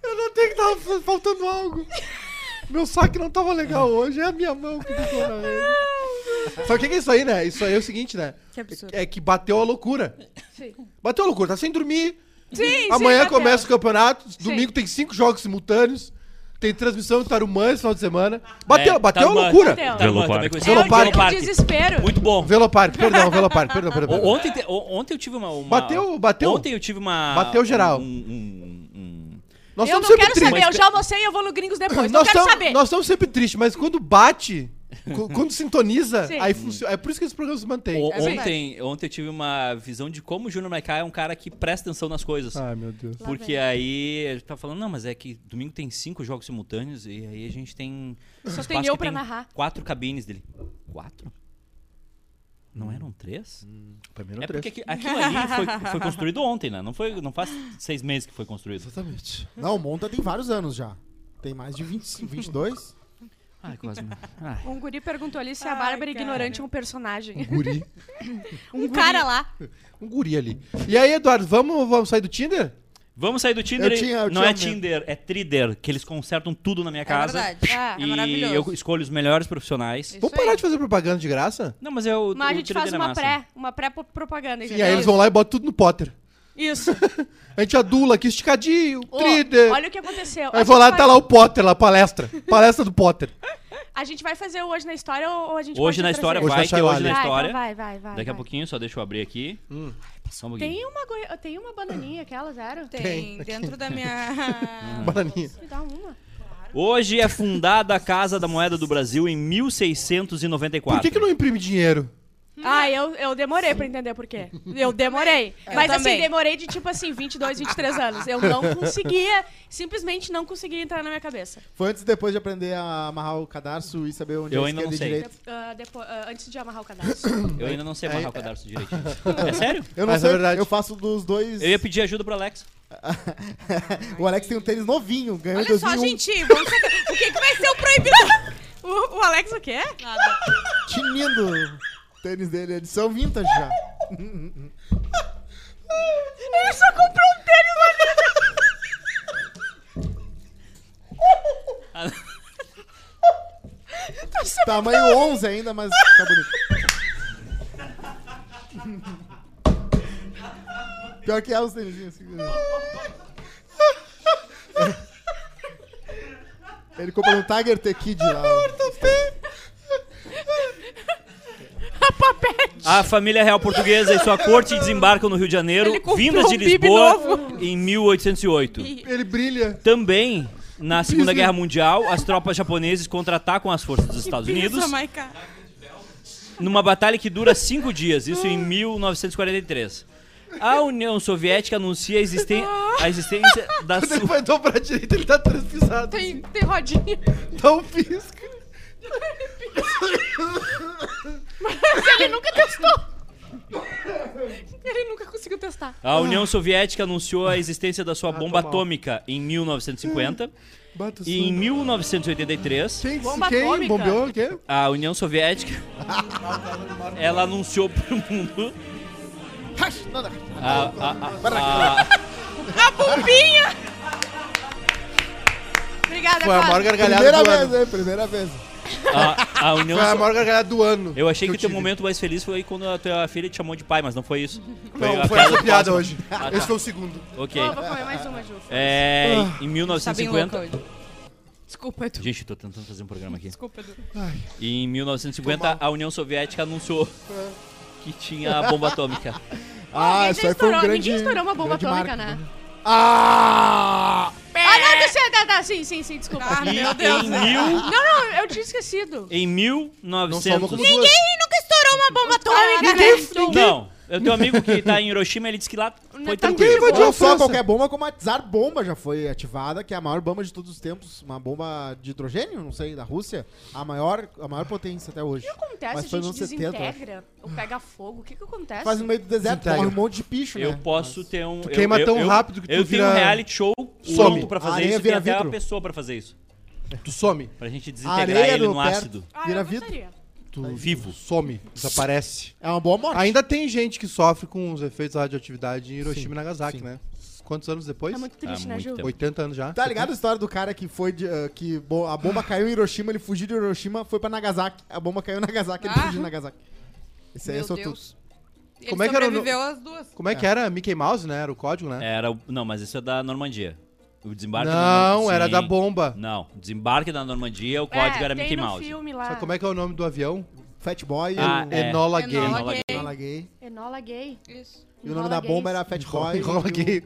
Eu notei que tava faltando algo. Meu saque não tava legal hoje, é a minha mão que ficou na rede. Sabe o que que é isso aí, né? Isso aí é o seguinte, né? Que absurdo. É que bateu a loucura. Sim. Bateu a loucura, tá sem dormir. Sim, Amanhã sim, começa o campeonato, Sim. domingo tem cinco jogos simultâneos. Tem transmissão em Tarumã esse final de semana. Bateu, É, bateu a Tarumã. loucura. Bateu. Velopark. É o Velopark. do desespero. Muito bom. Velopark, perdão, Velopark, perdão, perdão. O- perdão. Ontem, te- o- ontem eu tive uma, uma- Bateu, bateu. Ontem eu tive uma. Bateu geral. Um, um- um- Nós eu estamos não sempre quero tristes. saber, eu já almocei e eu vou no Gringos depois. Não Nós quero estamos saber. nós estamos sempre tristes, mas quando bate, Quando sintoniza, Sim. aí funciona. É por isso que esse programa se mantém. O- É ontem, ontem eu tive uma visão de como o Júnior Maiká é um cara que presta atenção nas coisas. Ai, meu Deus. Porque aí ele tá falando, não, mas é que domingo tem cinco jogos simultâneos e aí a gente tem. Só tem eu pra narrar. Quatro cabines dele. Quatro? Não eram três? Primeiro É três. porque aqui- aquilo ali foi, foi construído ontem, né? Não, foi, não faz seis meses que foi construído. Exatamente. Não, o Monta tem vários anos já. Tem mais de 20, 22. Ai, quase. Ai. Um guri perguntou ali se a Bárbara cara. Ignorante é um personagem. Guri. Um cara lá. Um guri ali. E aí, Eduardo, vamos, vamos sair do Tinder? Vamos sair do Tinder. Eu tinha- eu não é. Tinder, é Trider, que eles consertam tudo na minha É casa. verdade. Ah, É e maravilhoso. eu escolho os melhores profissionais. Isso vamos aí. parar de fazer propaganda de graça? Não, mas é o. Mas a o gente Trider faz é uma massa. pré, uma pré-propaganda. E aí eles vão lá e botam tudo no Potter. Isso. A gente adula aqui, esticadinho, Trider. olha o que aconteceu. A Aí vou lá, vai- tá lá o Potter, lá, palestra. Palestra do Potter. A gente vai fazer o hoje na história ou a gente Hoje pode na trazer? história Hoje vai na ter Chaiwala. hoje na Vai, história. então vai, vai, vai. Daqui a vai. pouquinho, só deixa eu abrir aqui. Hum. Um pouquinho. Tem uma, goi- tem uma bananinha, aquela, zero? Tem, dentro da minha. Bananinha. Me dá uma. Hoje é fundada a Casa da Moeda do Brasil em 1694. Por que, que não imprime dinheiro? Ah, eu, eu demorei pra entender por quê. Eu demorei. Eu Mas também. assim, demorei de tipo assim, 22, 23 anos. Eu não conseguia, simplesmente não conseguia entrar na minha cabeça. Foi antes e depois de aprender a amarrar o cadarço e saber onde Eu é ainda não sei. direita. De- ah, depois, ah, antes de amarrar o cadastro. Eu ainda não sei É, amarrar o cadarço direitinho. É sério? Eu não Mas é sei, verdade. eu faço dos dois. Eu ia pedir ajuda pro Alex. o Alex tem um tênis novinho, ganhou Olha só, 2001. gente, vamos saber o que, que vai ser o proibido. o, o Alex o quê? Nada. Tinindo tênis dele, edição vintage já. Ele só comprou um tênis Tamanho 11 ainda, mas tá bonito. Pior que é os tênis assim. Ele comprou um Tiger T Kid lá. A família real portuguesa e sua corte desembarcam no Rio de Janeiro, vindas de um Lisboa em 1808. Ele brilha. Também, na Segunda Guerra Mundial, as tropas japonesas contra-atacam as forças dos Estados Unidos Pensa, Maica. numa batalha que dura cinco dias, isso em 1943. A União Soviética anuncia a, existen- a existência da Quando ele sua... vai dobrar a direita, ele tá três pisadas. Tem, tem rodinha. Dá um pisca. Mas ele nunca testou. Ele nunca conseguiu testar. A União Soviética anunciou a existência da sua bomba tô mal. atômica em 1950 Bata e em 1983 Quem, Bomba quem atômica. bombeou o quê? a União Soviética ela anunciou pro mundo não. a, a, a, a, Bombinha! Obrigada, Foi a maior gargalhada Primeira do vez, ano. né? Primeira vez. a, a União Foi a maior gargalhada do ano. Eu achei que, eu o teu tive. momento mais feliz foi quando a tua filha te chamou de pai, mas não foi isso. Não, a foi piada essa do piada hoje. Ah, tá. Esse foi o segundo. Ok. Ô, vou comer mais uma, Ju. É, em Tá bem 1950. louca hoje. Desculpa, Edu. Gente, tô tentando fazer um programa aqui. Desculpa, Edu. E em 1950, a União Soviética anunciou que tinha a bomba atômica. Ah, Ninguém isso aí foi um estourou- grande. Ninguém estourou uma bomba grande atômica, marco. né? Ah! Ah, não, deixa, tá, tá, sim, sim, sim, desculpa. Ah, E meu Deus. em, né? mil, Não, não, eu tinha esquecido. em Não uma 1900. como duas. nunca estourou uma bomba atômica, Ninguém- né? ninguém- Não, eu tenho um amigo que tá em Hiroshima, ele disse que lá foi Tá tranquilo. Quem invadiu a França? qualquer bomba, como a Tsar Bomba já foi ativada, que é a maior bomba de todos os tempos. Uma bomba de hidrogênio, não sei, da Rússia. A maior, a maior potência até hoje. O que acontece? Mas a gente nos anos 70, eu acho. desintegra ou pega fogo? O que que acontece? Faz no meio do deserto, morre um monte de bicho, Eu né? posso ter um. Tu eu- queima eu- tão eu- rápido que tu Eu tenho um vira- reality show Some. pronto pra fazer isso. Tem vira até uma pessoa pra fazer isso. Tu some. Pra gente desintegrar areia ele no no ácido. Ah, Vira eu vidro. Gostaria. Tu Vivo. some, desaparece. É uma boa morte. Ainda tem gente que sofre com os efeitos da radioatividade em Hiroshima Sim, e Nagasaki, sim. né? Quantos anos depois? É muito triste, Ah, né, muito Ju? tempo. 80 anos já. Tá ligado a história do cara que foi de, ah, que bo- a bomba caiu em Hiroshima, ele fugiu de Hiroshima, foi pra Nagasaki. A bomba caiu em Nagasaki, ele Ah. fugiu de Nagasaki. Esse aí é Meu sortudo. Deus. Ele Como é que era o no- sobreviveu às duas. Como é que era? Mickey Mouse, né? Era o código, né? Era, o- não, mas isso é da Normandia. O desembarque da Não, Normandia- era da bomba. Não, desembarque da Normandia, o código é, era tem Mickey no Mouse. filme lá. Sabe como é que é o nome do avião? Fat Boy Ah, e é. Enola Gay. Enola Enola Gay. o Enola Gay. Enola gay. Isso. E o nome da bomba gays. era Fat Boy. Enrola e o- gay.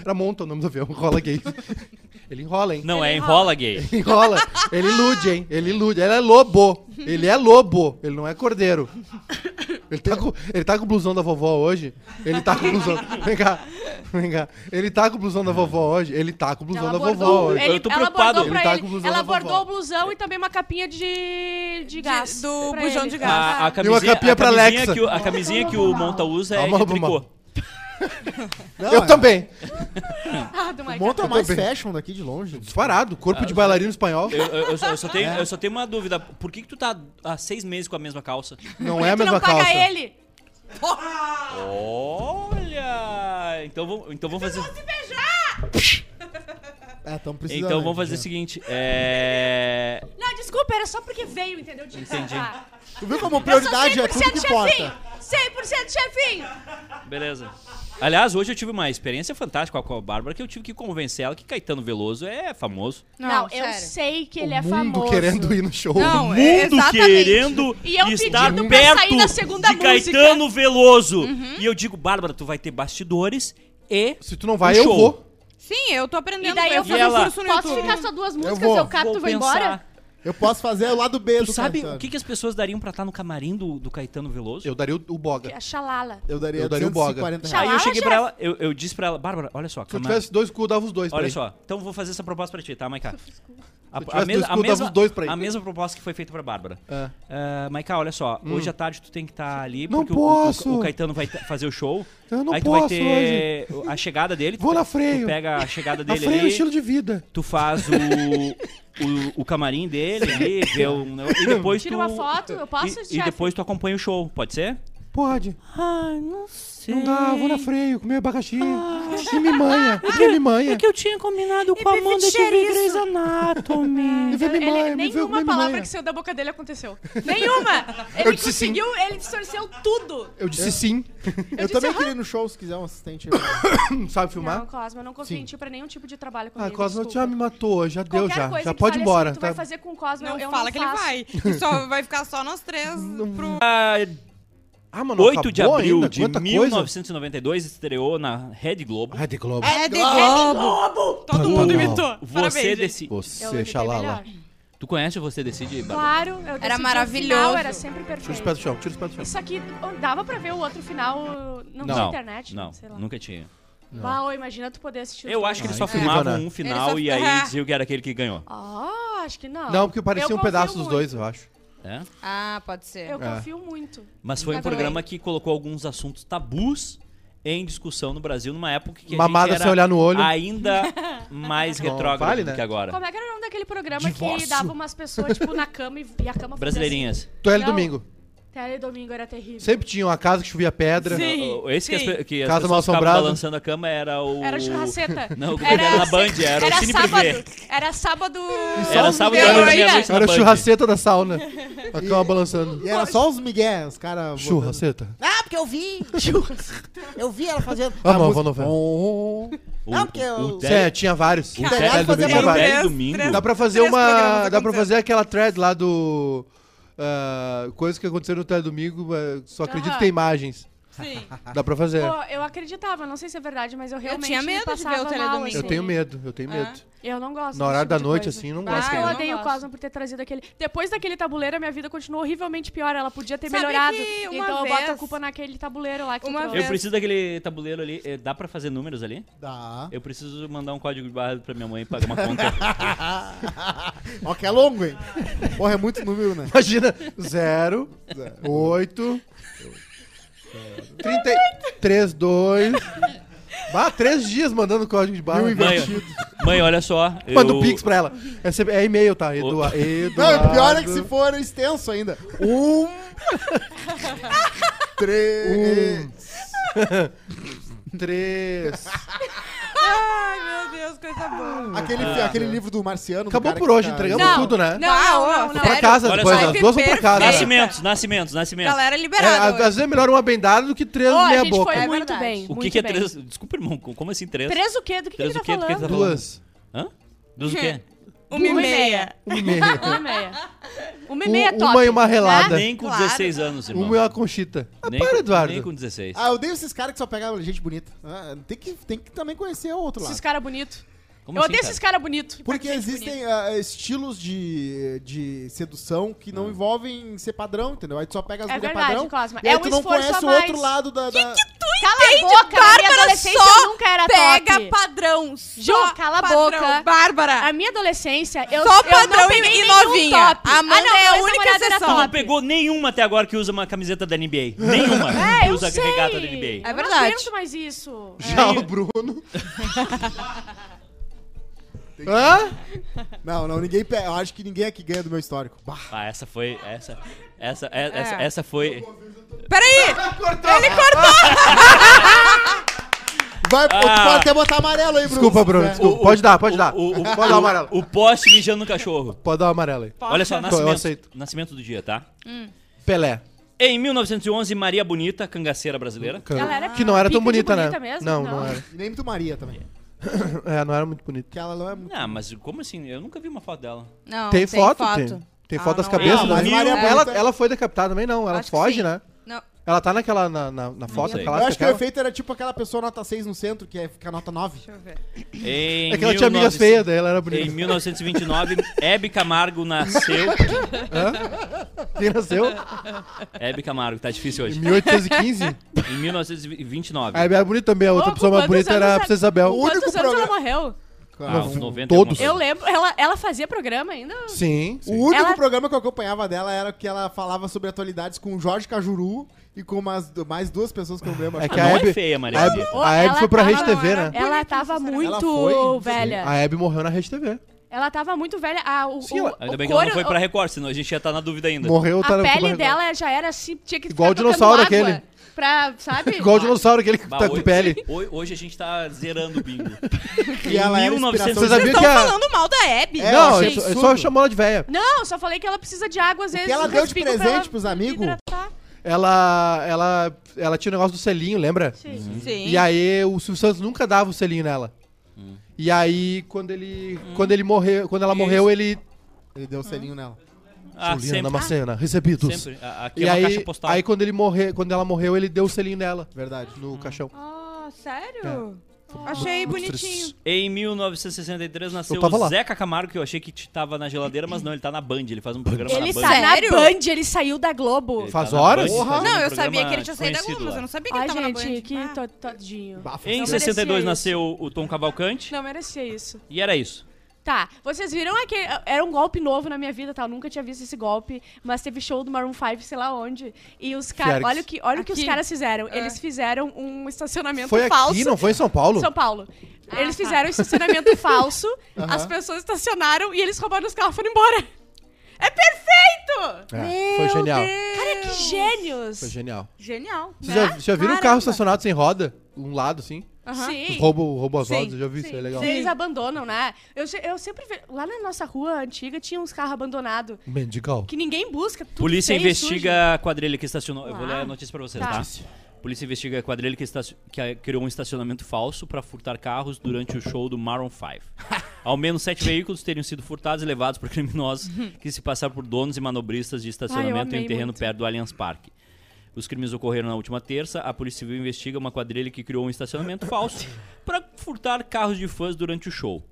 Era monta o nome do avião. Enrola gay. Ele enrola, hein? Não, é Ele enrola gay. Enrola. Ele ilude, hein? Ele ilude. Ele é lobo. Ele é lobo. Ele não é cordeiro. Ele tá com, ele tá com o blusão da vovó hoje. Ele tá com o blusão. Vem cá. Vem cá. Ele tá com o blusão da vovó hoje. Ele tá com o blusão Ela da vovó hoje. ele, Eu tô ela preocupado. pra Ele tá ele. com o blusão ela da vovó. bordou o blusão e também uma capinha de, de gás. do pra bujão ele. de gás. A, a E uma camisinha, capinha a pra camisinha Alexa. que o, a camisinha que o Monta usa é Calma, de tricô. Não, Eu é- também. Ah, do Michael. Monta é mais também. fashion daqui de longe. Disparado. Corpo de bailarino espanhol. Eu, eu- eu só, eu só tenho, eu só tenho uma dúvida. Por que, que tu tá há seis meses com a mesma calça? Não é a tu mesma não paga calça. ele. Olha! Então vamos, então vamos fazer. É, tão precisando. Então vamos fazer o seguinte. É. Não, desculpa, era só porque veio, entendeu? De Entendi. Tu viu como Eu sou prioridade é tudo 100% que chefinho. importa? 100% chefinho. Beleza. Aliás, hoje eu tive uma experiência fantástica com a Bárbara que eu tive que convencer ela que Caetano Veloso é famoso. Não, eu sério. sei que ele é O mundo famoso. querendo ir no show. Não, mundo é, exatamente. querendo E eu estar pedindo pra perto sair na segunda de música. Caetano Veloso. E eu digo, Bárbara, tu vai ter bastidores e Se tu não vai, Um eu show. vou. Sim, eu tô aprendendo. E daí eu E ela- curso no Posso YouTube. ficar só duas músicas, vou. eu cato vou e vou pensar. embora? Eu posso fazer o lado B Tu do sabe Caetano. o que, que as pessoas dariam pra estar no camarim do, do Caetano Veloso? Eu daria o, o boga. É a xalala. Eu daria, Eu daria o boga. 240 Tchau. reais. Aí eu cheguei pra ela, eu, eu disse pra ela, Bárbara, olha só, Se eu tivesse dois cu, eu dava os dois olha só, então eu vou fazer essa proposta pra ti, tá, Maiká? A, eu tivesse mes- dois cu, eu dava os dois pra ele. a mesma proposta que foi feita pra Bárbara. É. Uh, Maiká, olha só, hoje à tarde tu tem que estar ali Não porque o- o-. O, Caetano vai fazer o show. Eu não aí tu vai posso ter a chegada dele. tu Vou na freio. Tu pega a chegada A dele freio é um ali, estilo de vida. tu faz o, o, o camarim dele ali, vê o, e depois Tira tu... uma foto, eu posso, e, e depois tu acompanha o show, pode ser? Pode. Ai, não sei. Não dá, vou na freio, comer abacaxi. E me manha. E me manha. É que eu tinha combinado com a Amanda ver chouriço. Grey's Anatomy. Ele- me vê nenhuma palavra manha. que saiu da boca dele aconteceu. Nenhuma! Ele Eu disse sim. conseguiu, ele distorceu tudo. Eu disse sim. Eu também queria ir no show se quiser um assistente. aí. Sabe Não, filmar? Cosma, eu não consentiu pra nenhum tipo de trabalho comigo. Ah, Cosma desculpa. já me matou, já deu Qualquer já. coisa Já que pode ir embora. Assim, tu tá? vai fazer com o Cosma, Não eu, eu fala não que ele vai. Só vai ficar só nós três pro... Ah, mano, 8 de abril ainda? de Quanta coisa. 1992 estreou na Rede Globo. Rede Globo. É de Globo! Todo mundo Globo. imitou. Você decide. Você, xalala. Tu conhece o Você Decide? Claro, eu decidi o maravilhoso. Final, era sempre Tira os perfeito. pés do chão, tira os pés do chão. Isso aqui, dava pra ver o outro final, não, Não. tinha internet, Não, sei lá. nunca tinha. Bah, ô, imagina tu poder assistir os Eu acho que eles só incrível, filmavam né? um final Eles e só- aí É. diziam que era aquele que ganhou. Ah, acho que não. Não, porque parecia Eu um pedaço confio dos muito. dois, eu acho. É? Ah, pode ser. Eu É. confio muito. Mas foi um também. programa que colocou alguns assuntos tabus em discussão no Brasil, numa época que a Mamada gente era sem olhar no olho. ainda mais Não, retrógrado vale, do né? que agora. Como é que era o nome daquele programa que Divórcio. dava umas pessoas, tipo, na cama e, e a cama fazia Brasileirinhas. Tele Não. domingo. Assim. Tele domingo era terrível. Sempre tinha uma casa que chovia pedra. Sim. O- Esse que as, pe- que as Casa pessoas mal ficavam assombrada. balançando a cama era o... Era churraceta. Não, era na Band, era o Cine sábado. Privé. Era sábado. Era sábado noite, aí, meia-noite na Era o Band. churraceta da sauna. A cama balançando. E era só os migué, os caras... Churraceta. Ah, porque eu vi. eu vi ela fazendo. Ah, não, música- vou novela. Oh, O- Não, porque o eu- Tele- É, tinha vários. o Tele domingo, o Tele domingo. Dá pra fazer Três uma. programas Dá pra acontecendo. fazer aquela thread lá do. Ah, coisas que aconteceram no teledomingo, ah, só acredito Aham. que tem imagens. Sim. Dá pra fazer. Pô, eu acreditava, não sei se é verdade, mas eu realmente tinha medo de passava ver o mal, Teledomingo. assim. Eu tenho medo, eu tenho Ah. medo. Eu não gosto Na hora tipo da noite, coisa. assim, não Ah, gosto. eu eu não odeio o. Cosmo por ter trazido aquele. Depois daquele tabuleiro, a minha vida continuou horrivelmente pior. Ela podia ter Sabe melhorado. Então eu boto a vez- culpa naquele tabuleiro lá que Uma. Eu preciso daquele tabuleiro ali. Eh, Dá pra fazer números ali? Dá. Eu preciso mandar um código de barra pra minha mãe pagar uma conta. Ó, que é longo, hein? Porra, é muito número, né? Imagina, 0, 8, 33, 2. Bah, três dias mandando código de barra. O mãe, mãe, olha só. Manda eu- o Pix pra ela. É, é e-mail, tá? Edu, Não, Eduardo. o pior é que se for extenso ainda. Um. três. Três. Ai, meu Deus, coisa boa. Aquele, aquele livro do Marciano. do Acabou cara por que hoje, tá- entregamos Não. tudo, né? Não, não, não, não. Pra sério? casa Olha depois, só. as duas vão pra casa. Nascimentos, nascimentos, nascimentos. Galera É, liberada. às hoje. vezes é melhor uma bendada do que três a meia gente boca. foi É muito verdade. bem. O que, muito que é bem. três? Desculpa, irmão, como assim três? Três o quê? Do que, Três que o ele quê? tá Do que ele tá falando? falando? Duas. Hã? Duas o quê? Uma e Uma e meia. Uma e meia. Uma e meia. É top. uma e uma relada. Nem com Claro. 16 anos, irmão. Uma é uma conchita. Ah, nem, para, com, Eduardo. nem com 16. Ah, eu odeio esses caras que só pegam gente bonita. Ah, tem, que, tem que também conhecer o outro lado. Esses caras bonitos. Como Eu assim, odeio cara? esses caras bonitos. Porque existem ah, estilos de, de sedução que não envolvem ser padrão, entendeu? Aí tu só pega as É padrão. Cosma. E aí É um tu não esforço conhece o outro lado da... da- Cala a boca, na minha Bárbara adolescência só eu nunca era Pega top. padrão. Ju, cala a padrão. boca. Bárbara. A minha adolescência, eu, Só eu padrão não e- e novinha. top. A Amanda ah, não, é a única exceção. Tu não pegou nenhuma até agora que usa uma camiseta da NBA. Nenhuma. É, que eu usa sei. regata da NBA. É Eu verdade. não aguento mais isso. Já o Bruno. Hã? Não, não, ninguém pega. Eu acho que ninguém aqui ganha do meu histórico. Bah. Ah, essa foi. Essa. Essa, é- essa, É. essa foi. Peraí. Ele cortou! Vai, tu Ah. pode até botar amarelo aí, Bruno. Desculpa, Bruno. É. Desculpa. Pode dar, pode dar. O, o, Pode dar o amarelo. o poste mijando no cachorro. Pode dar o amarelo aí. Olha só, Eu nascimento, aceito. nascimento do dia, tá? Pelé. Em 1911, Maria Bonita, cangaceira brasileira. Ela era que não era tão pica de bonita, né? bonita mesmo? Não, Não. não era. E nem muito Maria também. É, não era muito bonita. Que ela não é muito. Ah, mas como assim? Eu nunca vi uma foto dela. Não, Tem, foto? Tem, tem Ah, foto das não cabeças, é. né? Ela, Bonita- ela foi decapitada também, não. Ela Acho foge, né? Ela tá naquela, na, na, na foto, sei. aquela Eu acho que o aquela- efeito era tipo aquela pessoa nota 6 no centro, que é ficar nota 9. Deixa eu ver. Em É que ela tinha amigas 1900 feias, daí ela era Em bonita. 1929, Hebe Camargo nasceu. Quem nasceu? Hebe Camargo, tá difícil Em hoje. 1815. Em 1929. A Hebe era bonita também, a outra Ô, pessoa mais quantos bonita era a Princesa Isabel. O único Quantos anos ela morreu? Ah, Não, 90 todos. Eu lembro. Ela, ela fazia programa ainda? Sim, O sim. único Ela- programa que eu acompanhava dela era que ela falava sobre atualidades com o Jorge Cajuru e com umas, mais duas pessoas que eu lembro. É acho que Ah, a não Hebe, é feia, Maria. a Hebe, Bonita. Ô, a Hebe ela foi pra tava- Rede TV, né? Ela tava muito Ela foi? velha. A Hebe morreu na Rede TV. Ela tava muito velha. Ah, o, Sim, o, ela- Ainda o bem que ela não couro- foi pra Record, senão a gente ia estar na dúvida ainda. Morreu, tá A pele dela já era assim, tinha que Igual ficar o dinossauro água aquele. Pra, sabe? Igual o dinossauro, aquele que Bah, tá com hoje, pele. hoje, hoje a gente tá zerando o bingo. E ela era 1900 Você sabia Estão que a... falando mal da Hebe. É, eu Não, achei eu só- eu absurdo. só chamou ela de véia. Não, só falei que ela precisa de água às vezes. que ela deu de respingo pra presente ela pros amigos? hidratar. Ela, ela, ela tinha o negócio do selinho, lembra? Sim. Sim. E aí o Silvio Santos nunca dava o selinho nela. E aí quando ele, quando ele morreu, quando ela Isso. morreu, ele Ele deu o selinho nela. Ah, Juliana sempre. Damascena, recebidos. sempre. Aqui E é uma aí, caixa postal. aí quando ele morreu, quando ela morreu, ele deu o selinho nela Verdade. no caixão. Ah, sério? Achei Muito bonitinho. triste. Em 1963 nasceu o Zeca Camargo, que eu achei que tava na geladeira, mas não, ele tá na Band, ele faz um programa Ele na Band. tá Sério? na Band, ele saiu da Globo. Ele Faz tá horas? Band, Não, um eu sabia que ele tinha saído da Globo, mas eu não sabia que Ai, ele tava gente, na Band. que Ah. to- todinho. Bafo. Em Não 62 merecia nasceu o Tom Cavalcante, Não merecia isso. e era isso. Tá, vocês viram aquele. Era um golpe novo na minha vida, tá? Eu nunca tinha visto esse golpe, mas teve show do Maroon 5, sei lá onde. E os caras. Olha o que, olha o que os caras fizeram. Ah. Eles fizeram um estacionamento Foi falso. aqui, não foi em São Paulo? São Paulo. Eles tá. fizeram um estacionamento falso, Aham. as pessoas estacionaram e eles roubaram os carros e foram embora. É perfeito! É, foi genial. Cara, que gênios! Foi genial. Genial. Vocês já, já viram um carro estacionado sem roda? Um lado, assim? Aham. Sim. Roubo, roubo as rodas, eu já vi isso, é legal. Eles abandonam, né? Eu, se- eu sempre vejo. Lá na nossa rua antiga tinha uns carros abandonados. Mendigal. Que ninguém busca. tudo Polícia feio e investiga a quadrilha que estacionou. Eu vou ler a notícia pra vocês, Tá. tá? Polícia investiga a quadrilha que, estaci- que a- criou um estacionamento falso pra furtar carros durante o show do Maroon 5. Ao menos sete veículos teriam sido furtados e levados por criminosos que se passaram por donos e manobristas de estacionamento em amei um terreno muito. perto do Allianz Parque. Os crimes ocorreram na última terça. A Polícia Civil investiga uma quadrilha que criou um estacionamento falso para furtar carros de fãs durante o show.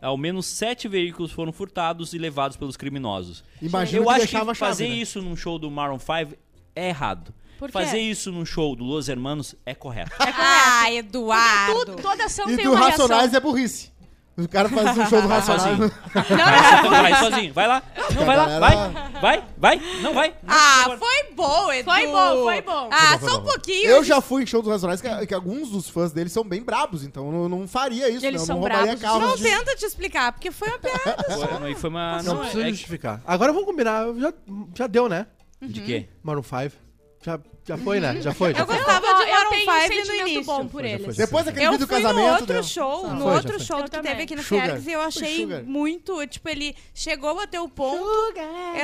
Ao menos sete veículos foram furtados e levados pelos criminosos. Imagina Eu que acho que a chave, fazer né? isso num show do Maroon 5 é errado. Por quê? Fazer isso num show do Los Hermanos é correto. Ah, Porque Eduardo. tudo, toda ação E tem do uma Racionais reação. é burrice. O cara faz um show do Racionais. sozinho. Não, não, vai sozinho. Vai lá. Não, vai lá. Vai. Vai. Vai. Não vai. Não, Ah, foi bom, Edu. Foi bom, foi bom. Ah, só um pouquinho. Eu já fui em show do Racionais que, que alguns dos fãs deles são bem brabos, então eu não, não faria isso, Eles? Eu são não roubaria carros Não de- tenta te explicar, porque foi uma piada. Foi, foi uma. Não, Não, precisa é, justificar. Agora vamos combinar. Já, já deu, né? de quê? Maroon 5. Já, já foi, né? Já foi. Já Eu foi. gostava Eu- de eu Maroon tenho um 5 no sentimento início. bom por Já eles. foi. Depois daquele Eu vídeo do fui no casamento. outro deu. show, no foi, outro show Eu que também. teve aqui no Sugar. E eu achei Sugar. muito, tipo, ele chegou, bateu o ponto,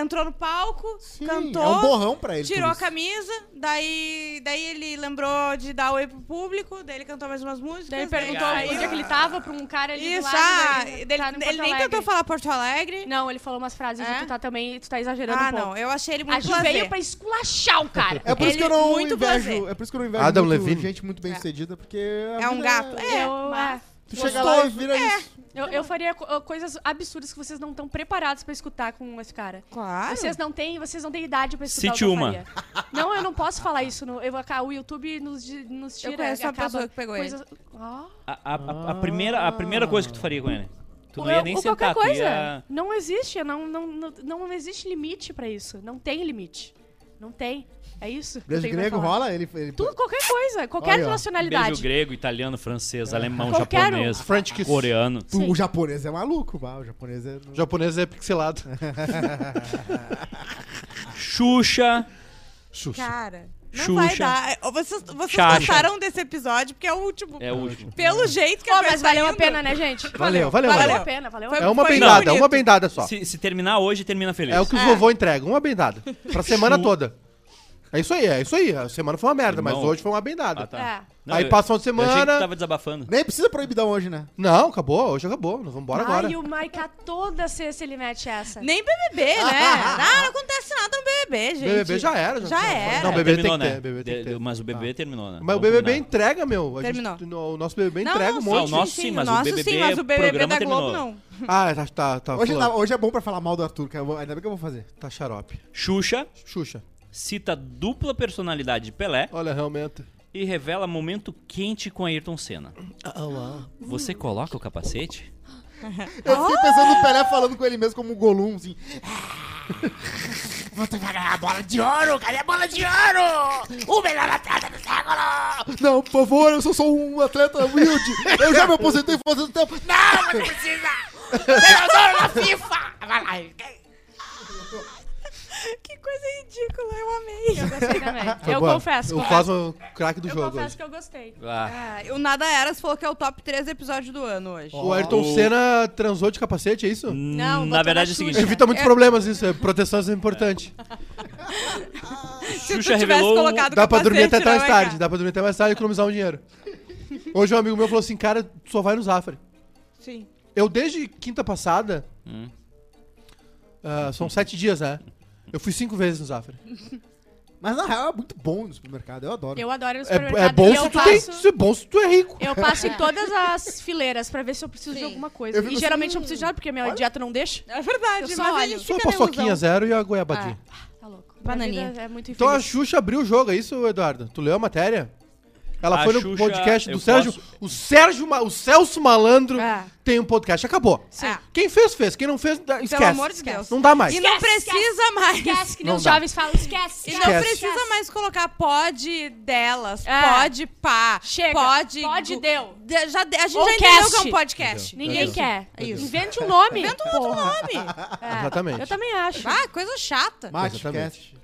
entrou no palco, Sim, cantou, É um borrão pra ele. tirou a camisa, daí, daí ele lembrou de dar oi pro público, daí ele cantou mais umas músicas. Daí ele perguntou daí- onde é que ele tava pra um cara ali Isso, do lado. ah, né, ele, tá ele nem tentou falar Porto Alegre. Não, ele falou umas frases É? e tu tá também, tu tá exagerando Ah, um pouco. não, eu achei ele A muito Ju blasé. veio pra esculachar o cara. É por isso que eu Ele não muito invejo. blasé. É por isso que eu não invejo Adam muito Levine. gente muito bem sucedida, porque. É um gato. É, Eu, mas- é, Tu chega lá e vira É. isso. eu, eu faria co- coisas absurdas que vocês não estão preparados pra escutar com esse cara. Claro. Vocês não têm, vocês não têm idade pra escutar Cite o que eu uma. faria. Não, eu não posso falar isso. No, eu, o YouTube nos, nos tira. Eu conheço uma acaba pessoa que pegou ele. coisas- Ah. A, a- a- a primeira, a primeira coisa que tu faria com ele. Tu não Eu- ia nem ou sentar, qualquer coisa. ia... Não existe, não, não, não, não existe limite pra isso. Não tem limite. Não tem. É isso. Beijo grego rola? Ele, ele... Tudo, qualquer coisa, qualquer Olha, nacionalidade. Beijo grego, italiano, francês, alemão, Qualquer um. japonês, French kiss. coreano. Tu- O japonês é maluco, o japonês é. O japonês é pixelado. Xuxa. Xuxa. Cara, não Xuxa. vai dar. É, Vocês, vocês Chacha. gostaram desse episódio porque é o último. É o último. Pelo jeito que a mas valeu tá a indo. pena, né, gente? Valeu, valeu, Valeu valeu. a pena, valeu Foi- É uma bendada, uma bendada só. Se, se terminar hoje, termina feliz. É o que os É. vovô entregam, uma bendada. Pra semana toda. É isso aí, é isso aí. A semana foi uma merda, mas Irmão. hoje foi uma bendada. Ah, tá. É. Não, Aí eu- passa uma Eu achei que semana. tu tava desabafando. Nem precisa proibidão hoje, né? Não, acabou, hoje acabou. Nós vamos embora agora. Ai, o Maica toda sexta ele mete essa. Nem BBB, né? ah, não acontece nada no BBB, gente. BBB já era. Já era. Não, É, BBB terminou, tem que né? ter. BBB tem que De- ter. Mas o BBB terminou, né? Mas o BBB entrega, meu. A gente- Terminou. no- o nosso BBB Não, entrega não, um sim, monte. o nosso sim, mas o nosso BBB sim, mas o BBB da Globo terminou. não. Ah, tá, tá, tá. Hoje, hoje é bom pra falar mal do Arthur, vou- Ainda bem que eu vou fazer. Tá xarope. Xuxa Xuxa. Cita dupla personalidade de Pelé Olha, realmente. e revela momento quente com Ayrton Senna. Você coloca o capacete? Eu fiquei pensando no Pelé falando com ele mesmo como um Golum, assim. Você vai ganhar a bola de ouro! Cadê a bola de ouro? O melhor atleta do século! Não, por favor, eu só sou um atleta humilde. Eu já me aposentei fazendo tempo. Não, você precisa! Senador da FIFA! Vai lá. Que coisa ridícula, eu amei. Eu gostei também. Foi eu boa. confesso. O. Cosmo, craque do Eu jogo. confesso hoje. que eu gostei. Ah, Ah, o Nada Eras falou que é o top 3 episódio do ano hoje. O Ayrton O- Senna transou de capacete, é isso? Não, na botou verdade é na o seguinte. Evita muitos problemas isso, é, proteção é importante. Se Xuxa tu tivesse revelou- colocado Dá pra dormir até mais não, tarde, dá pra dormir até mais tarde e economizar um dinheiro. Hoje um amigo meu falou assim, cara, tu só vai no Zafari. Sim. Eu desde quinta passada, Hum. ah, são sete dias, né? Eu fui cinco vezes no Zafari. Mas na real é muito bom no supermercado, eu adoro. Eu adoro ir no É, supermercado. é bom e se eu tu tem, passo, se é bom se tu é rico. Eu passo em todas as fileiras pra ver se eu preciso de Sim. alguma coisa. Eu fico E geralmente eu preciso de nada, porque a minha dieta não deixa. É verdade, Eu só mas olho. Só a fica paçoquinha nervosão. zero e a goiabadinha. Tá louco. Bananinha. Vida É muito Então a infeliz. Xuxa abriu o jogo, é isso, Eduardo? Tu leu a matéria? Ela A foi no Xuxa, podcast do Sérgio. posso- O Sérgio, Ma- o Celso Malandro É. tem um podcast. Acabou. É. Quem fez, fez. Quem não fez, dá- esquece. Pelo amor de Deus. Não dá mais. E não Esquece, precisa mais. Esquece, que nem os jovens falam, esquece. E não Esquece. precisa mais colocar pode delas, É. pode pá, Chega. pode... Pode, deu. De- já, de- a gente Ou já entendeu que é um podcast. Ninguém Deus. quer. Isso. Invente um nome. Inventa um outro nome. É. Exatamente. Eu também acho. Ah, coisa chata. Matchcast.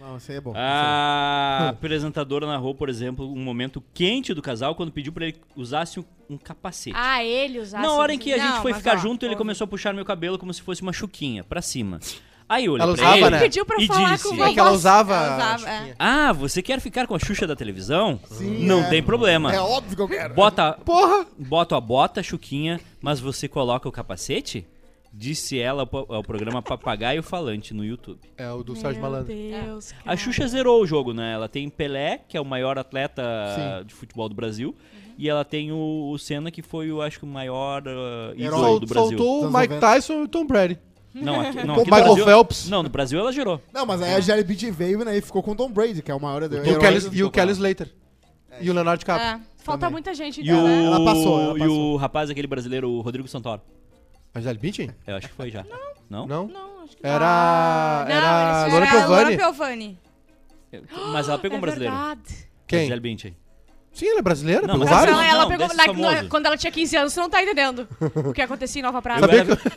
Não, isso aí é bom. A apresentadora narrou, por exemplo, um momento quente do casal quando pediu pra ele que usasse um, um capacete. Ah, ele usar. Na hora em que a Não, gente foi ficar ó, junto, ele começou a puxar meu cabelo como se fosse uma chuquinha, pra cima. Aí eu olhei Ela pra usava, ele né? Pediu pra e falar disse... com o É que ela usava. Ela usava, Xuxinha. Ah, você quer ficar com a Xuxa da televisão? Sim, Não é. tem problema. É óbvio que eu quero. Bota, Porra! bota a bota, Chuquinha, mas você coloca o capacete? Disse ela ao ao programa Papagaio Falante no YouTube. É o do Sérgio Malandro. Deus, A Xuxa zerou o jogo, né? Ela tem Pelé, que é o maior atleta Sim. de futebol do Brasil. E ela tem o, o Senna, que foi, eu acho que o maior uh, ídolo Sol- do Brasil. soltou o Mike 90. Tyson e o Tom Brady. Não, aqui, não, O aqui no Michael Brasil, Phelps. Não, no Brasil ela gerou. Não, mas aí a Jelly Beat veio né, e ficou com o Tom Brady, que é o maior do E o Kelly, e o Kelly Slater. E o Leonardo DiCaprio. É. Falta Também. muita gente. E o, né? Ela passou, ela e passou. o rapaz, aquele brasileiro, o Rodrigo Santoro. A Gisele Bündchen? Eu acho que foi já. Não? Não? Não, acho que Era. Não, era Era a Laura Piovani? Piovani. Mas ela pegou é um brasileiro. verdade. A Quem? Gisele Bündchen. Sim, ela é brasileira, Não, pegou mas vários. não, ela, não, pegou desses na- famosos. na- quando ela tinha 15 anos, você não tá entendendo o que acontecia em Nova Prata. Sabia era- que,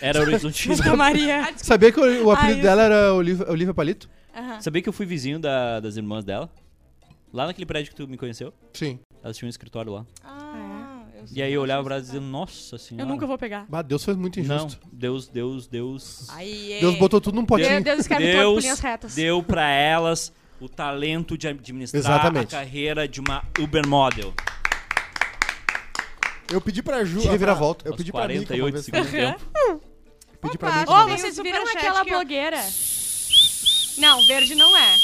Era horizontino. Maria. sabia que o, o apelido dela era Olivia, Olivia Palito? Aham. Sabia que eu fui vizinho da- das irmãs dela? Lá naquele prédio que tu me conheceu? Sim. Elas tinham um escritório lá. E aí eu olhava pra elas dizendo, nossa senhora. Eu nunca vou pegar. Bah, Deus foi muito Não, injusto. Deus, Deus, Deus. Aí. Deus botou tudo num potinho. Deus, Deus escreve tudo por Deus linhas retas. deu pra elas o talento de administrar Exatamente. a carreira de uma Uber model. Eu pedi pra Ju. Que a- reviravolta. Eu pedi pra mim. 48 segundos de tempo. Pedi pra Opa, mim. Ô, um vocês viram aquela que eu- blogueira? Não, verde não é.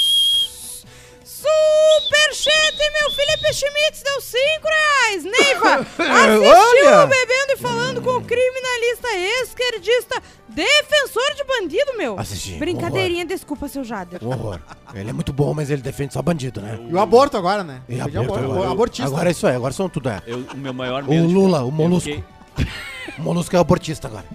Superchat, meu Felipe Schmitz deu 5 reais. Neiva, Olha! assistiu bebendo e falando com o criminalista esquerdista, defensor de bandido, meu. Assisti. Brincadeirinha, desculpa, seu Jader. Um horror. Ele é muito bom, mas ele defende só bandido, né? E o aborto agora, né? E de aborto, aborto, agora, abortista. agora é isso aí, agora são tudo é. Eu, o meu maior O medo. de- Lula, o Molusco. fiquei- O Molusco é abortista agora.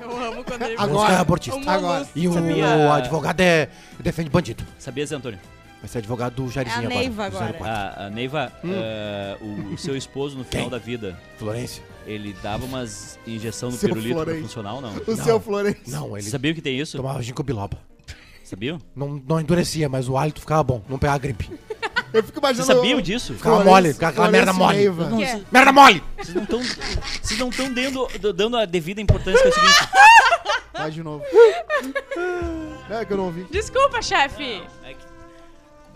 Eu amo quando ele O Molusco é Agora. abortista. Agora. E o, Sabia- o advogado é defende bandido. Sabia, Zé Antônio? Vai ser advogado do Jairzinho É a agora. Neiva agora. 04. A, a Neiva, Hum. eh, o, seu esposo no final Quem? da vida, Florência. ele dava umas injeção no Seu pirulito pra Florencio. funcionar ou não? O seu Florencio. Não, ele Você sabia que tem isso? tomava ginkgo biloba. Sabiam? Não, não endurecia, mas o hálito ficava bom. Não pegava gripe. Eu fico Vocês imaginando. sabiam disso? Ficava Florencio- mole, ficava aquela merda Florencio mole. Neiva. Não, é? vocês- Merda mole! Vocês não estão vocês não estão dando, dando a devida importância que é o seguinte. Vai de novo. É que eu não ouvi. Desculpa, chefe.